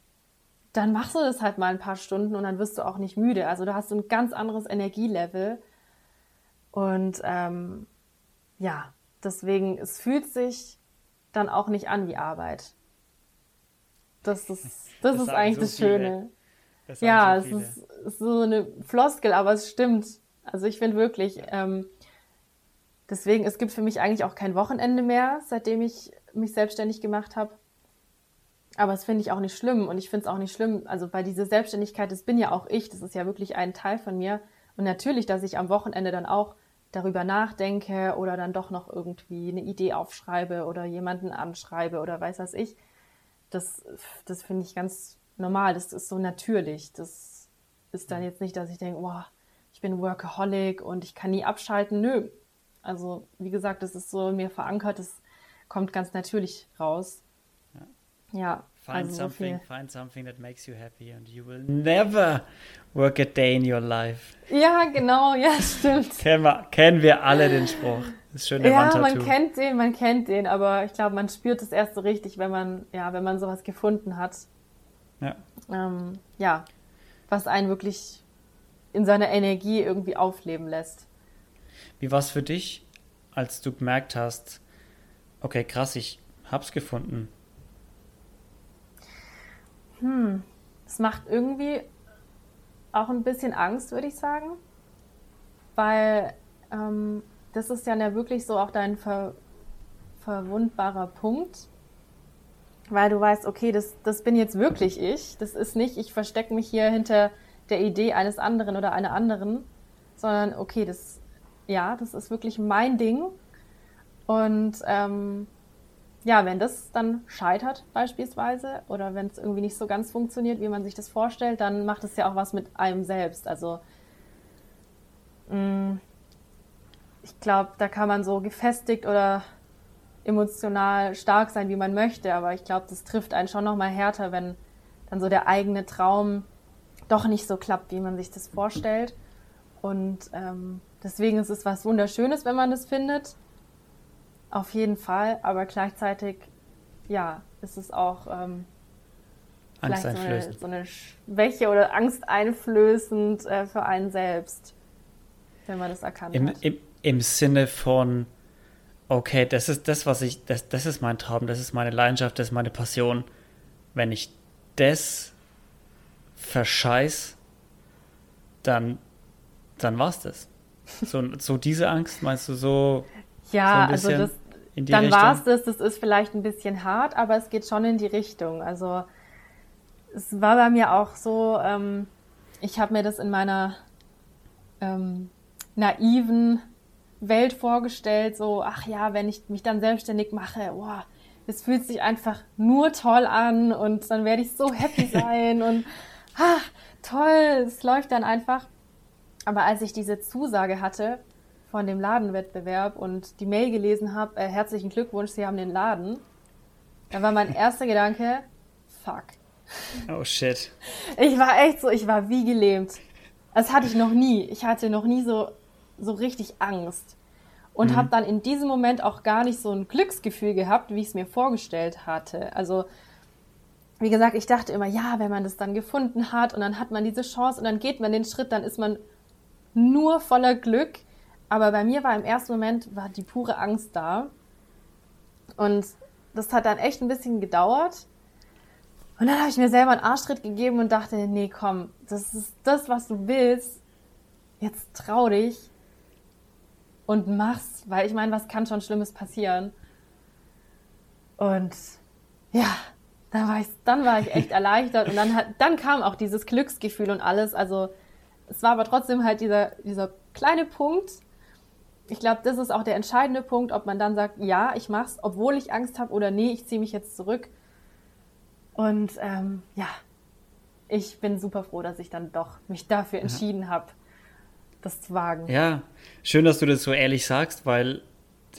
S2: dann machst du das halt mal ein paar Stunden und dann wirst du auch nicht müde. Also, du hast ein ganz anderes Energielevel. Und ähm, ja, deswegen, es fühlt sich dann auch nicht an wie Arbeit. Das ist, das, das ist eigentlich so das Schöne. Das ja, so es ist, ist, so eine Floskel, aber es stimmt. Also ich finde wirklich, ähm, Deswegen, es gibt für mich eigentlich auch kein Wochenende mehr, seitdem ich mich selbstständig gemacht habe. Aber das finde ich auch nicht schlimm und ich finde es auch nicht schlimm, also weil diese Selbstständigkeit, das bin ja auch ich, das ist ja wirklich ein Teil von mir. Und natürlich, dass ich am Wochenende dann auch darüber nachdenke oder dann doch noch irgendwie eine Idee aufschreibe oder jemanden anschreibe oder weiß was ich, das, das finde ich ganz normal, das ist so natürlich. Das ist dann jetzt nicht, dass ich denke, wow, ich bin Workaholic und ich kann nie abschalten. Nö, also wie gesagt, das ist so in mir verankert, das kommt ganz natürlich raus. Ja.
S1: find also something, so find something that makes you happy and you will never work a day in your life.
S2: Ja, genau, ja, stimmt.
S1: kennen, wir, kennen wir alle den Spruch. Das ist schön der
S2: Ja, man kennt den, man kennt den, aber ich glaube, man spürt es erst so richtig, wenn man, ja, wenn man sowas gefunden hat. Ja. Ähm, ja, was einen wirklich in seiner Energie irgendwie aufleben lässt.
S1: Wie war es für dich, als du gemerkt hast, okay, krass, ich hab's gefunden?
S2: Hm, es macht irgendwie auch ein bisschen Angst, würde ich sagen, weil ähm, das ist ja wirklich so auch dein ver verwundbarer Punkt, weil du weißt, okay, das, das bin jetzt wirklich ich, das ist nicht, ich verstecke mich hier hinter der Idee eines anderen oder einer anderen, sondern okay, das ja, das ist wirklich mein Ding. Und ähm, ja, wenn das dann scheitert beispielsweise oder wenn es irgendwie nicht so ganz funktioniert, wie man sich das vorstellt, dann macht es ja auch was mit einem selbst. Also mm, ich glaube, da kann man so gefestigt oder emotional stark sein, wie man möchte, aber ich glaube, das trifft einen schon noch mal härter, wenn dann so der eigene Traum doch nicht so klappt, wie man sich das vorstellt. Und ähm, Deswegen ist es was Wunderschönes, wenn man das findet. Auf jeden Fall, aber gleichzeitig ja, ist es auch ähm,
S1: Angsteinflößend.
S2: So, eine, so eine Schwäche oder angsteinflößend äh, für einen selbst, wenn man das erkannt
S1: Im,
S2: hat.
S1: Im, Im Sinne von, okay, das ist das, was ich, das, das ist mein Traum, das ist meine Leidenschaft, das ist meine Passion. Wenn ich das verscheiß, dann, dann war's das. So, so diese Angst, meinst du so?
S2: Ja, so also das, dann war es das, das ist vielleicht ein bisschen hart, aber es geht schon in die Richtung. Also es war bei mir auch so, ähm, ich habe mir das in meiner ähm, naiven Welt vorgestellt, so, ach ja, wenn ich mich dann selbstständig mache, boah, es fühlt sich einfach nur toll an und dann werde ich so happy sein und ah, toll, es läuft dann einfach. Aber als ich diese Zusage hatte von dem Ladenwettbewerb und die Mail gelesen habe, äh, herzlichen Glückwunsch, Sie haben den Laden, dann war mein erster Gedanke, fuck.
S1: Oh shit.
S2: Ich war echt so, ich war wie gelähmt. Das hatte ich noch nie. Ich hatte noch nie so, so richtig Angst. Und mhm. habe dann in diesem Moment auch gar nicht so ein Glücksgefühl gehabt, wie ich es mir vorgestellt hatte. Also, wie gesagt, ich dachte immer, ja, wenn man das dann gefunden hat und dann hat man diese Chance und dann geht man den Schritt, dann ist man nur voller Glück. Aber bei mir war im ersten Moment war die pure Angst da. Und das hat dann echt ein bisschen gedauert. Und dann habe ich mir selber einen Arschtritt gegeben und dachte, nee, komm, das ist das, was du willst. Jetzt trau dich und mach's, weil ich meine, was kann schon Schlimmes passieren? Und ja, dann war ich, dann war ich echt erleichtert und dann hat, dann kam auch dieses Glücksgefühl und alles. Also es war aber trotzdem halt dieser, dieser kleine Punkt. Ich glaube, das ist auch der entscheidende Punkt, ob man dann sagt, ja, ich mach's, obwohl ich Angst habe oder nee, ich ziehe mich jetzt zurück. Und ähm, ja, ich bin super froh, dass ich dann doch mich dafür entschieden ja. habe, das zu wagen.
S1: Ja, schön, dass du das so ehrlich sagst, weil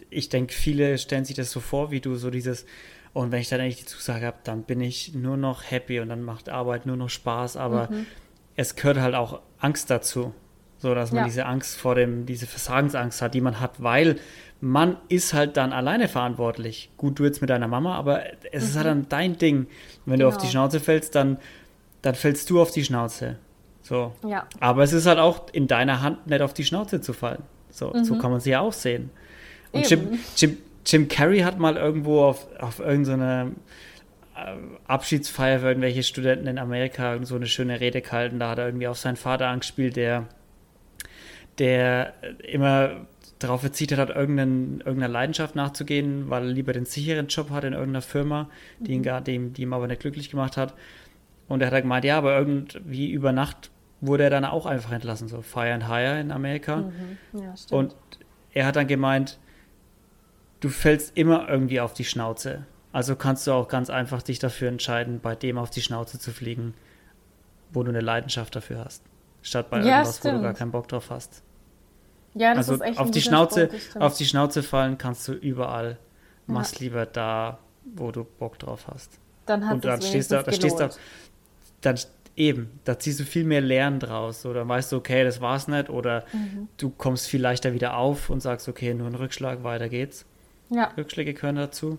S1: ich denke, viele stellen sich das so vor, wie du so dieses, und wenn ich dann eigentlich die Zusage habe, dann bin ich nur noch happy und dann macht Arbeit nur noch Spaß, aber mhm. es gehört halt auch Angst dazu. So, dass man ja. diese Angst vor dem, diese Versagensangst hat, die man hat, weil man ist halt dann alleine verantwortlich. Gut, du jetzt mit deiner Mama, aber es mhm. ist halt mhm. dann dein Ding. Und wenn genau. du auf die genau. Schnauze fällst, dann, dann fällst du auf die Schnauze. So.
S2: Ja.
S1: Aber es ist halt auch in deiner Hand, nicht auf die Schnauze zu fallen. So, mhm. so kann man sie ja auch sehen. Und Jim, Jim, Jim Carrey hat mal irgendwo auf, auf irgendeiner äh, Abschiedsfeier für irgendwelche Studenten in Amerika so eine schöne Rede gehalten. Da hat er irgendwie auf seinen Vater angespielt, der, der immer darauf verzichtet hat, irgendeiner Leidenschaft nachzugehen, weil er lieber den sicheren Job hat in irgendeiner Firma, die ihn, mhm. gar, die, die ihm aber nicht glücklich gemacht hat. Und er hat gemeint, ja, aber irgendwie über Nacht wurde er dann auch einfach entlassen, so Fire and Hire in Amerika.
S2: Mhm. Ja,
S1: und er hat dann gemeint, du fällst immer irgendwie auf die Schnauze. Also kannst du auch ganz einfach dich dafür entscheiden, bei dem auf die Schnauze zu fliegen, wo du eine Leidenschaft dafür hast. Statt bei ja, irgendwas, stimmt. wo du gar keinen Bock drauf hast.
S2: Ja, das
S1: also
S2: ist echt
S1: auf die Schnauze, Sport, auf die Schnauze fallen kannst du überall. Ja. Mach's lieber da, wo du Bock drauf hast.
S2: Dann hat
S1: Und dann stehst du, da stehst du, dann eben, da ziehst du viel mehr Lernen draus. Oder weißt du, okay, das war's nicht. Oder mhm. du kommst viel leichter wieder auf und sagst, okay, nur ein Rückschlag, weiter geht's.
S2: Ja.
S1: Rückschläge gehören dazu.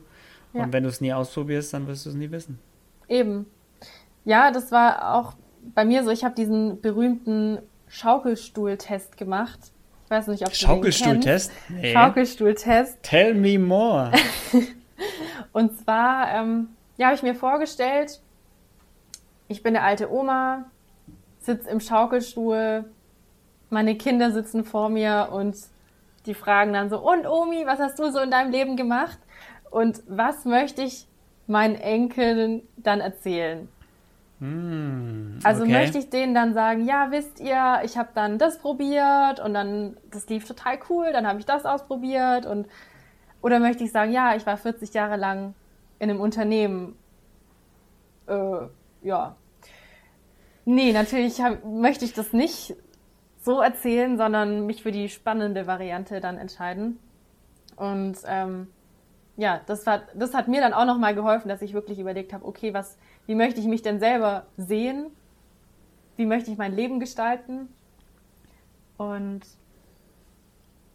S1: Ja. Und wenn du es nie ausprobierst, dann wirst du es nie wissen.
S2: Eben. Ja, das war auch bei mir so. Ich habe diesen berühmten Schaukelstuhltest gemacht ich weiß nicht, ob
S1: Schaukelstuhltest?
S2: Nee. Schaukelstuhltest.
S1: Tell me more.
S2: und zwar, ähm, ja, habe ich mir vorgestellt, ich bin eine alte Oma, sitze im Schaukelstuhl, meine Kinder sitzen vor mir und die fragen dann so, und Omi, was hast du so in deinem Leben gemacht? Und was möchte ich meinen Enkeln dann erzählen?
S1: Mm,
S2: also möchte ich denen dann sagen, ja, wisst ihr, ich habe dann das probiert und dann, das lief total cool, dann habe ich das ausprobiert und oder möchte ich sagen, ja, ich war 40 Jahre lang in einem Unternehmen. Äh, ja. Nee, natürlich hab, möchte ich das nicht so erzählen, sondern mich für die spannende Variante dann entscheiden. Und ähm, ja, das hat, das hat mir dann auch nochmal geholfen, dass ich wirklich überlegt habe, okay, was, wie möchte ich mich denn selber sehen? Wie möchte ich mein Leben gestalten? Und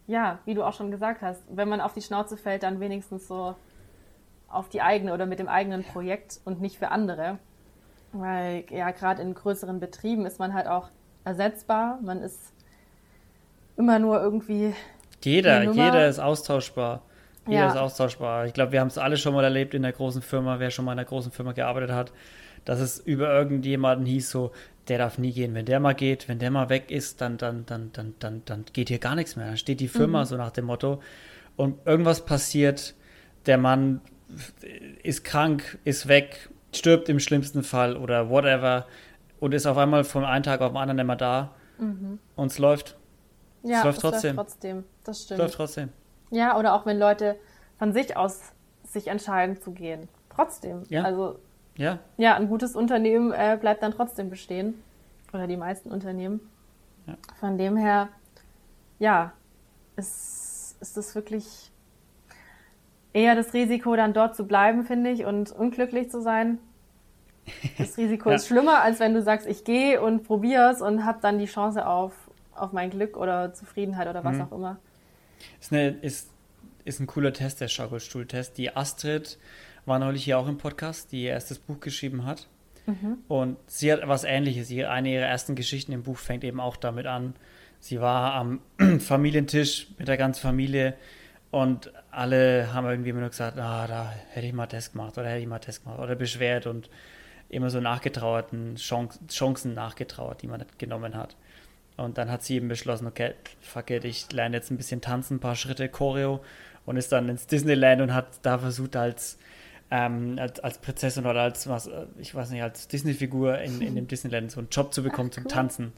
S2: ja, wie du auch schon gesagt hast, wenn man auf die Schnauze fällt, dann wenigstens so auf die eigene oder mit dem eigenen Projekt und nicht für andere. Weil ja, gerade in größeren Betrieben ist man halt auch ersetzbar. Man ist immer nur irgendwie.
S1: Jeder, jeder ist austauschbar. Jeder ja. ist austauschbar. Ich glaube, wir haben es alle schon mal erlebt in der großen Firma, wer schon mal in einer großen Firma gearbeitet hat, dass es über irgendjemanden hieß, so, der darf nie gehen. Wenn der mal geht, wenn der mal weg ist, dann, dann, dann, dann, dann, dann geht hier gar nichts mehr. Dann steht die Firma mhm. so nach dem Motto. Und irgendwas passiert, der Mann ist krank, ist weg, stirbt im schlimmsten Fall oder whatever und ist auf einmal von einem Tag auf den anderen immer da mhm. und es läuft.
S2: Ja, es läuft trotzdem. läuft trotzdem. Das stimmt.
S1: Es läuft trotzdem.
S2: Ja, oder auch wenn Leute von sich aus sich entscheiden zu gehen. Trotzdem.
S1: Ja.
S2: Also
S1: ja,
S2: ja ein gutes Unternehmen äh, bleibt dann trotzdem bestehen. Oder die meisten Unternehmen. Ja. Von dem her, ja, ist, ist das wirklich eher das Risiko, dann dort zu bleiben, finde ich, und unglücklich zu sein. Das Risiko ja. ist schlimmer, als wenn du sagst, ich gehe und probier's und habe dann die Chance auf, auf mein Glück oder Zufriedenheit oder was mhm. auch immer.
S1: Ist, eine, ist, ist ein cooler Test, der Schaukelstuhltest. Die Astrid war neulich hier auch im Podcast, die ihr erstes Buch geschrieben hat. Mhm. Und sie hat was Ähnliches. eine ihrer ersten Geschichten im Buch fängt eben auch damit an. Sie war am Familientisch mit der ganzen Familie und alle haben irgendwie immer nur gesagt, ah, da hätte ich mal das gemacht oder hätte ich mal das gemacht oder beschwert und immer so nachgetrauerten Chancen nachgetrauert, die man nicht genommen hat. Und dann hat sie eben beschlossen, okay, fuck it, ich lerne jetzt ein bisschen tanzen, ein paar Schritte Choreo und ist dann ins Disneyland und hat da versucht als, ähm, als, als Prinzessin oder als was, ich weiß nicht, als Disney-Figur in, in dem Disneyland so einen Job zu bekommen Ach, cool. zum Tanzen.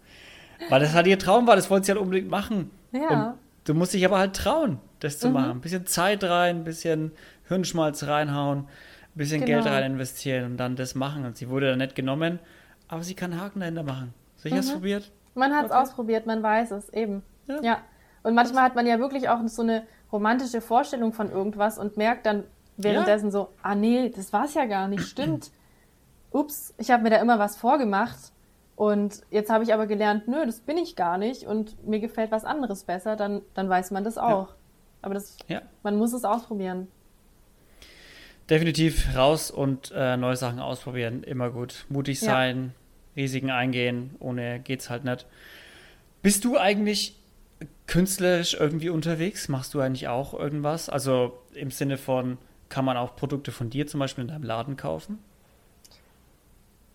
S1: Weil das halt ihr Traum war, das wollte sie halt unbedingt machen.
S2: Ja.
S1: Und du musst dich aber halt trauen, das zu mhm. machen. Ein bisschen Zeit rein, ein bisschen Hirnschmalz reinhauen, ein bisschen genau. Geld rein investieren und dann das machen. Und sie wurde dann nicht genommen, aber sie kann Haken dahinter machen. Sicher mhm. probiert?
S2: Man hat es okay. ausprobiert, man weiß es eben. Ja. ja. Und manchmal hat man ja wirklich auch so eine romantische Vorstellung von irgendwas und merkt dann währenddessen ja. so, ah nee, das war es ja gar nicht, stimmt. Ups, ich habe mir da immer was vorgemacht und jetzt habe ich aber gelernt, nö, das bin ich gar nicht und mir gefällt was anderes besser, dann, dann weiß man das auch. Ja. Aber das, ja. man muss es ausprobieren.
S1: Definitiv raus und äh, neue Sachen ausprobieren, immer gut. Mutig sein. Risiken eingehen, ohne geht's halt nicht. Bist du eigentlich künstlerisch irgendwie unterwegs? Machst du eigentlich auch irgendwas? Also im Sinne von, kann man auch Produkte von dir zum Beispiel in deinem Laden kaufen?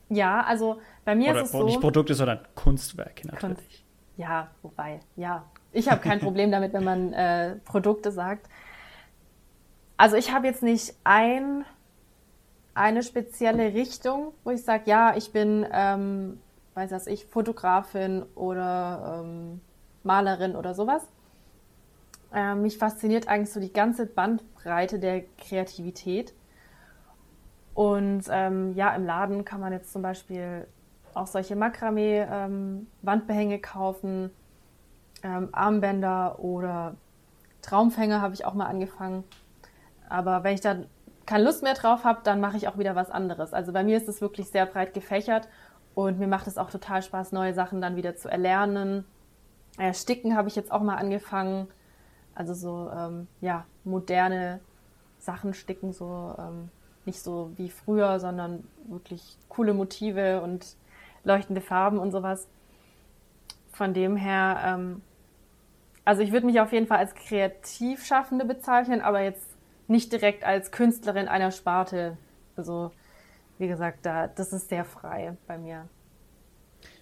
S2: Ja, also bei mir
S1: Oder
S2: ist es so.
S1: Nicht Produkte, sondern Kunstwerke natürlich. Kunst.
S2: Ja, wobei, ja. Ich habe kein Problem damit, wenn man äh, Produkte sagt. Also ich habe jetzt nicht ein, eine spezielle Richtung, wo ich sage, ja, ich bin, ähm, weiß was ich, Fotografin oder ähm, Malerin oder sowas. Äh, mich fasziniert eigentlich so die ganze Bandbreite der Kreativität. Und ähm, ja, im Laden kann man jetzt zum Beispiel auch solche Makramee-Wandbehänge ähm, kaufen, ähm, Armbänder oder Traumfänger habe ich auch mal angefangen. Aber wenn ich dann keine Lust mehr drauf habe, dann mache ich auch wieder was anderes. Also bei mir ist es wirklich sehr breit gefächert und mir macht es auch total Spaß, neue Sachen dann wieder zu erlernen. Äh, Sticken habe ich jetzt auch mal angefangen. Also so, ähm, ja, moderne Sachen sticken, so ähm, nicht so wie früher, sondern wirklich coole Motive und leuchtende Farben und sowas. Von dem her, ähm, also ich würde mich auf jeden Fall als Kreativschaffende bezeichnen, aber jetzt nicht direkt als Künstlerin einer Sparte. Also wie gesagt, da, das ist sehr frei bei mir.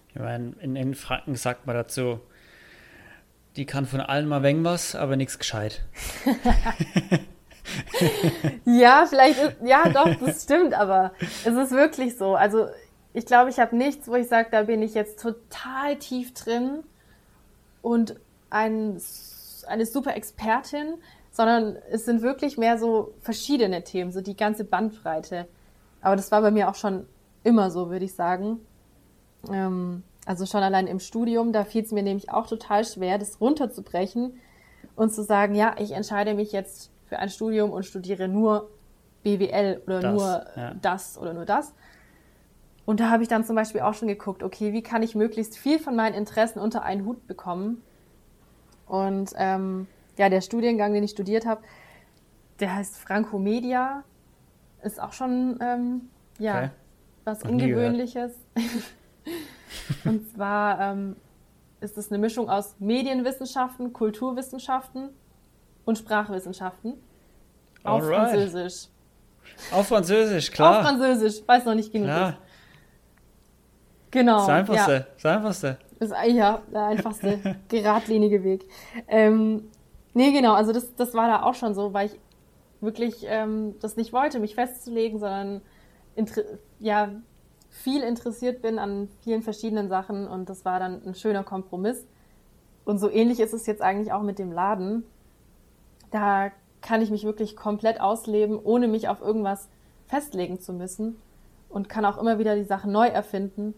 S1: Ich meine, in, in Franken sagt man dazu, die kann von allen mal wegen was, aber nichts gescheit.
S2: ja, vielleicht ist, ja, doch, das stimmt, aber es ist wirklich so. Also ich glaube, ich habe nichts, wo ich sage, da bin ich jetzt total tief drin und ein, eine super Expertin, sondern es sind wirklich mehr so verschiedene Themen, so die ganze Bandbreite. Aber das war bei mir auch schon immer so, würde ich sagen. Ähm, also schon allein im Studium, da fiel es mir nämlich auch total schwer, das runterzubrechen und zu sagen, ja, ich entscheide mich jetzt für ein Studium und studiere nur BWL oder das, nur ja. das oder nur das. Und da habe ich dann zum Beispiel auch schon geguckt, okay, wie kann ich möglichst viel von meinen Interessen unter einen Hut bekommen? Und ähm, ja, der Studiengang, den ich studiert habe, der heißt Franco Media. ist auch schon ähm, ja, okay. was Noch Ungewöhnliches. Und zwar ähm, ist es eine Mischung aus Medienwissenschaften, Kulturwissenschaften und Sprachwissenschaften. Auf Alright. Französisch.
S1: Auf Französisch, klar.
S2: Auf Französisch, weiß noch nicht genug. Klar. Ist. Genau.
S1: Das Einfachste. Ja. Das Einfachste.
S2: Das, ja, der einfachste, geradlinige Weg. Ähm, nee, genau, also das, das war da auch schon so, weil ich wirklich ähm, das nicht wollte, mich festzulegen, sondern ja, viel interessiert bin an vielen verschiedenen Sachen und das war dann ein schöner Kompromiss. Und so ähnlich ist es jetzt eigentlich auch mit dem Laden. Da kann ich mich wirklich komplett ausleben, ohne mich auf irgendwas festlegen zu müssen und kann auch immer wieder die Sachen neu erfinden.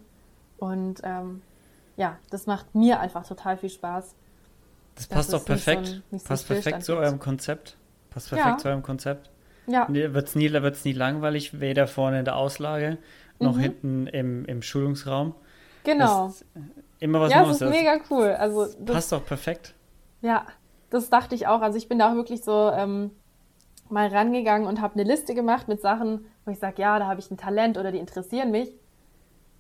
S2: Und ähm, ja, das macht mir einfach total viel Spaß.
S1: Das passt doch perfekt. So, so passt perfekt zu eurem Konzept. Passt perfekt ja. zu eurem Konzept. Ja. Wird es nie, wird's nie langweilig, weder vorne in der Auslage noch mhm. hinten im, im Schulungsraum.
S2: Genau. Das
S1: immer was
S2: ja,
S1: Neues.
S2: Das ist mega cool. Also,
S1: das, passt doch perfekt.
S2: Ja, das dachte ich auch. Also ich bin da auch wirklich so ähm, mal rangegangen und habe eine Liste gemacht mit Sachen, wo ich sage, ja, da habe ich ein Talent oder die interessieren mich.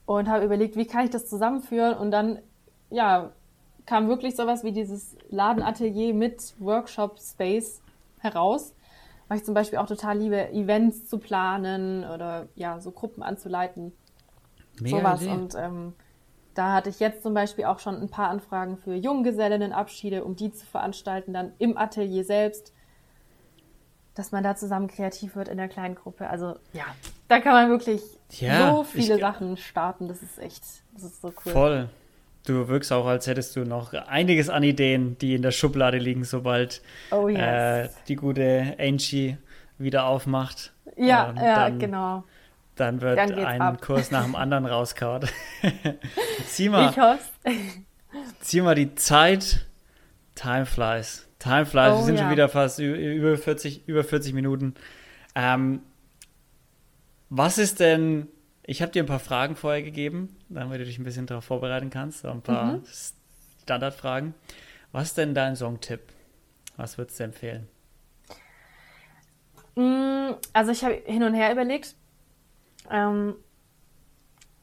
S2: Und habe überlegt, wie kann ich das zusammenführen? Und dann, ja, kam wirklich sowas wie dieses Ladenatelier mit Workshop Space heraus. Weil ich zum Beispiel auch total liebe, Events zu planen oder ja, so Gruppen anzuleiten. Mega sowas. Idee. Und ähm, da hatte ich jetzt zum Beispiel auch schon ein paar Anfragen für Junggesellinnenabschiede, um die zu veranstalten, dann im Atelier selbst, dass man da zusammen kreativ wird in der kleinen Gruppe. Also ja, da kann man wirklich ja, so viele ich, Sachen starten. Das ist echt, das ist so cool.
S1: Voll. Du wirkst auch, als hättest du noch einiges an Ideen, die in der Schublade liegen, sobald oh, yes. äh, die gute Angie wieder aufmacht.
S2: Ja, ähm, ja, dann, genau.
S1: Dann wird dann ein ab. Kurs nach dem anderen rauskaut. zieh mal,
S2: ich hoffe.
S1: zieh mal die Zeit. Time flies. Time flies. Oh, Wir sind ja. schon wieder fast über 40, über 40 Minuten. Ähm, was ist denn ich habe dir ein paar Fragen vorher gegeben, damit du dich ein bisschen darauf vorbereiten kannst. So ein paar mhm. Standardfragen. Was ist denn dein Songtipp? Was würdest du empfehlen?
S2: Mm, also ich habe hin und her überlegt. Ähm,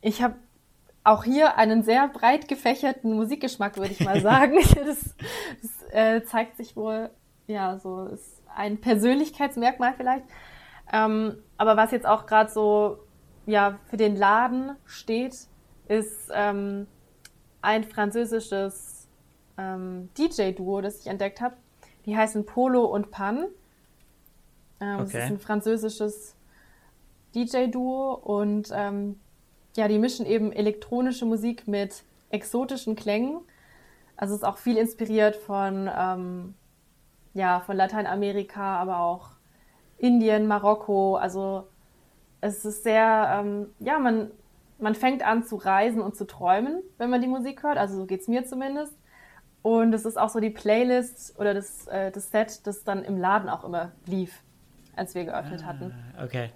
S2: ich habe auch hier einen sehr breit gefächerten Musikgeschmack, würde ich mal sagen. das, das äh, zeigt sich wohl, ja, so ist ein Persönlichkeitsmerkmal vielleicht. Ähm, aber was jetzt auch gerade so ja, für den Laden steht, ist ähm, ein französisches ähm, DJ-Duo, das ich entdeckt habe. Die heißen Polo und Pan. Ähm, okay. Das ist ein französisches DJ-Duo und ähm, ja, die mischen eben elektronische Musik mit exotischen Klängen. Also es ist auch viel inspiriert von, ähm, ja, von Lateinamerika, aber auch Indien, Marokko. Also es ist sehr, ähm, ja, man, man fängt an zu reisen und zu träumen, wenn man die Musik hört. Also so geht es mir zumindest. Und es ist auch so die Playlist oder das, äh, das Set, das dann im Laden auch immer lief, als wir geöffnet hatten.
S1: Ah, okay.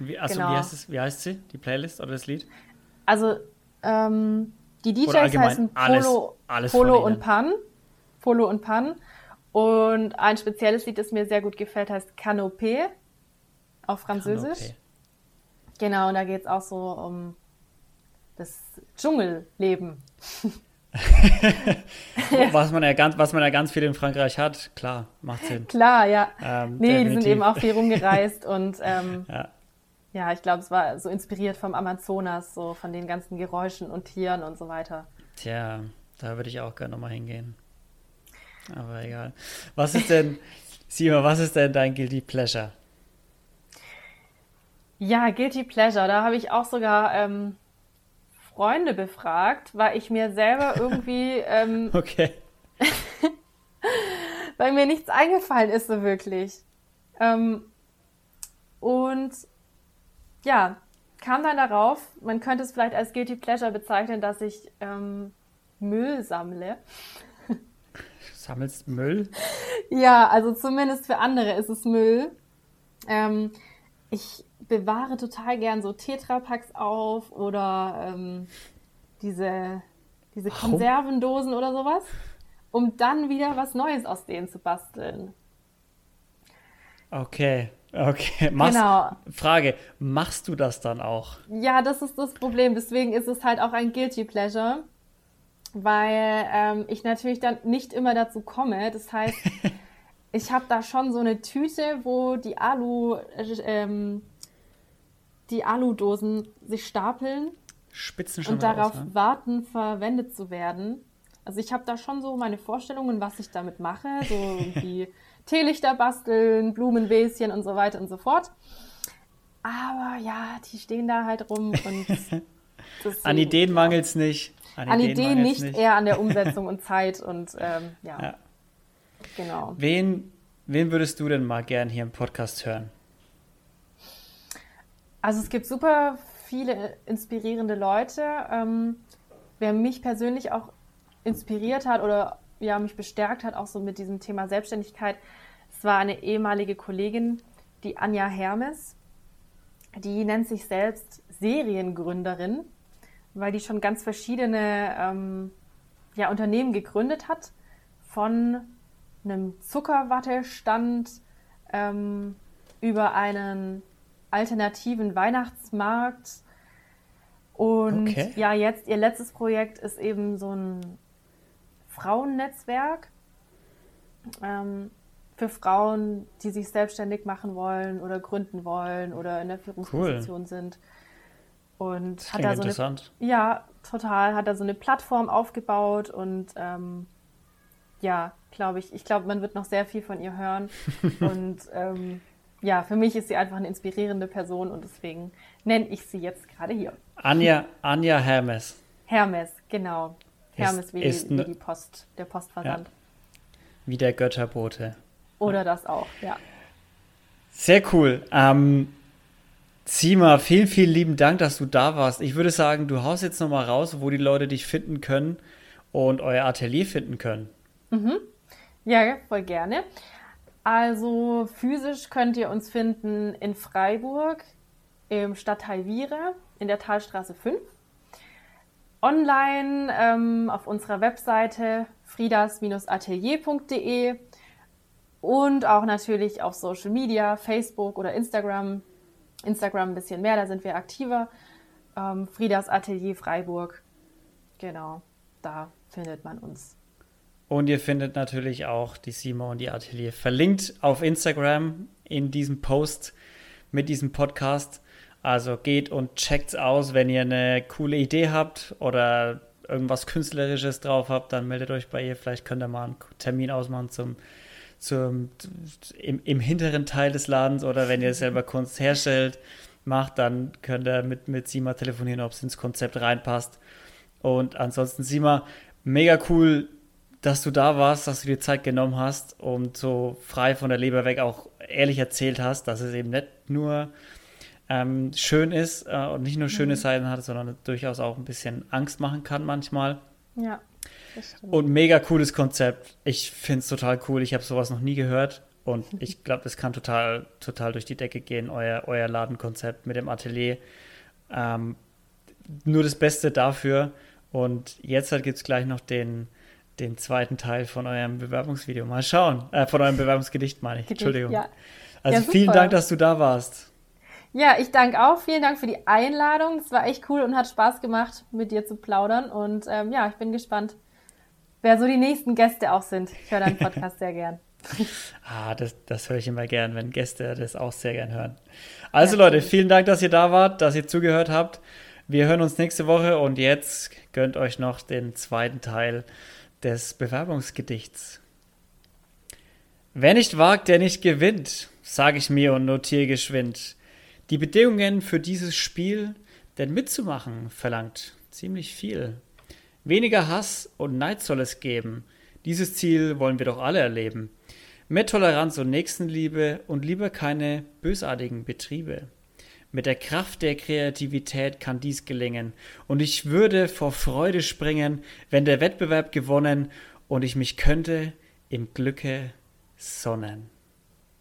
S1: Wie, achso, genau. wie, heißt es, wie heißt sie, die Playlist oder das Lied?
S2: Also, ähm, die DJs heißen Polo, alles, alles Polo und Pan. Polo und Pan. Und ein spezielles Lied, das mir sehr gut gefällt, heißt Canopé auf Französisch. Canopé. Genau, und da geht es auch so um das Dschungelleben.
S1: was, man ja ganz, was man ja ganz viel in Frankreich hat, klar, macht Sinn.
S2: Klar, ja. Ähm, nee, definitiv. die sind eben auch viel rumgereist und ähm, ja. ja, ich glaube, es war so inspiriert vom Amazonas, so von den ganzen Geräuschen und Tieren und so weiter.
S1: Tja, da würde ich auch gerne nochmal hingehen. Aber egal. Was ist denn, Sima, was ist denn dein Guilty Pleasure?
S2: Ja, Guilty Pleasure. Da habe ich auch sogar ähm, Freunde befragt, weil ich mir selber irgendwie. Ähm,
S1: okay.
S2: weil mir nichts eingefallen ist so wirklich. Ähm, und ja, kam dann darauf, man könnte es vielleicht als Guilty Pleasure bezeichnen, dass ich ähm, Müll sammle.
S1: Sammelst Müll?
S2: Ja, also zumindest für andere ist es Müll. Ähm, ich bewahre total gern so Tetrapacks auf oder ähm, diese, diese Konservendosen oder sowas, um dann wieder was Neues aus denen zu basteln.
S1: Okay. Okay, machst, genau. Frage, machst du das dann auch?
S2: Ja, das ist das Problem. Deswegen ist es halt auch ein Guilty Pleasure, weil ähm, ich natürlich dann nicht immer dazu komme. Das heißt, ich habe da schon so eine Tüte, wo die Alu, ähm, die Aludosen sich stapeln
S1: Spitzen schon
S2: und darauf aus, ne? warten, verwendet zu werden. Also ich habe da schon so meine Vorstellungen, was ich damit mache, so wie Teelichter basteln, Blumenwäschen und so weiter und so fort. Aber ja, die stehen da halt rum und
S1: an Ideen mangelt es nicht.
S2: An, an Ideen, Ideen nicht, nicht, eher an der Umsetzung und Zeit und ähm, ja. ja. Genau.
S1: Wen, wen würdest du denn mal gern hier im Podcast hören?
S2: Also es gibt super viele inspirierende Leute. Ähm, wer mich persönlich auch inspiriert hat oder ja, mich bestärkt hat, auch so mit diesem Thema Selbstständigkeit, es war eine ehemalige Kollegin, die Anja Hermes. Die nennt sich selbst Seriengründerin, weil die schon ganz verschiedene ähm, ja, Unternehmen gegründet hat. Von einem Zuckerwattestand ähm, über einen alternativen Weihnachtsmarkt. Und okay. ja, jetzt ihr letztes Projekt ist eben so ein Frauennetzwerk ähm, für Frauen, die sich selbstständig machen wollen oder gründen wollen oder in der Führungsposition cool. sind. Und das hat da so
S1: interessant.
S2: Eine, ja, total, hat da so eine Plattform aufgebaut und ähm, ja, glaube ich, ich glaube, man wird noch sehr viel von ihr hören. und ähm, ja, für mich ist sie einfach eine inspirierende Person und deswegen nenne ich sie jetzt gerade hier.
S1: Anja, Anja Hermes.
S2: Hermes, genau. Hermes ist, wie, ist die, wie, die, Post, der Postversand. Ja,
S1: wie der Götterbote.
S2: Oder das auch, ja.
S1: Sehr cool. Ähm, Zima, vielen, vielen lieben Dank, dass du da warst. Ich würde sagen, du haust jetzt nochmal raus, wo die Leute dich finden können und euer Atelier finden können.
S2: Mhm. Ja, voll gerne. Also physisch könnt ihr uns finden in Freiburg im Stadtteil Viere in der Talstraße 5. Online ähm, auf unserer Webseite friedas-atelier.de und auch natürlich auf Social Media, Facebook oder Instagram. Instagram ein bisschen mehr, da sind wir aktiver. Ähm, Friedas Atelier Freiburg. Genau, da findet man uns.
S1: Und ihr findet natürlich auch die Sima und die Atelier verlinkt auf Instagram in diesem Post mit diesem Podcast. Also geht und checkt's aus, wenn ihr eine coole Idee habt oder irgendwas Künstlerisches drauf habt, dann meldet euch bei ihr. Vielleicht könnt ihr mal einen Termin ausmachen zum, zum im, im hinteren Teil des Ladens oder wenn ihr selber Kunst herstellt, macht, dann könnt ihr mit, mit Sima telefonieren, ob es ins Konzept reinpasst. Und ansonsten, Sima, mega cool, dass du da warst, dass du dir Zeit genommen hast und so frei von der Leber weg auch ehrlich erzählt hast, dass es eben nicht nur ähm, schön ist äh, und nicht nur schöne mhm. Seiten hat, sondern durchaus auch ein bisschen Angst machen kann manchmal.
S2: Ja.
S1: Und mega cooles Konzept. Ich finde es total cool. Ich habe sowas noch nie gehört. Und ich glaube, es kann total, total durch die Decke gehen, euer, euer Ladenkonzept mit dem Atelier. Ähm, nur das Beste dafür. Und jetzt halt gibt es gleich noch den, den zweiten Teil von eurem Bewerbungsvideo. Mal schauen. Äh, von eurem Bewerbungsgedicht, meine ich. Gedicht, Entschuldigung. Ja. Also ja, vielen Dank, dass du da warst.
S2: Ja, ich danke auch. Vielen Dank für die Einladung. Es war echt cool und hat Spaß gemacht, mit dir zu plaudern. Und ähm, ja, ich bin gespannt, wer so die nächsten Gäste auch sind. Ich höre deinen Podcast sehr gern.
S1: ah, das, das höre ich immer gern, wenn Gäste das auch sehr gern hören. Also ja, Leute, vielen Dank, dass ihr da wart, dass ihr zugehört habt. Wir hören uns nächste Woche und jetzt gönnt euch noch den zweiten Teil des Bewerbungsgedichts. Wer nicht wagt, der nicht gewinnt, sage ich mir und notiere geschwind. Die Bedingungen für dieses Spiel, denn mitzumachen, verlangt ziemlich viel. Weniger Hass und Neid soll es geben. Dieses Ziel wollen wir doch alle erleben. Mehr Toleranz und Nächstenliebe und lieber keine bösartigen Betriebe. Mit der Kraft der Kreativität kann dies gelingen. Und ich würde vor Freude springen, wenn der Wettbewerb gewonnen und ich mich könnte im Glücke sonnen.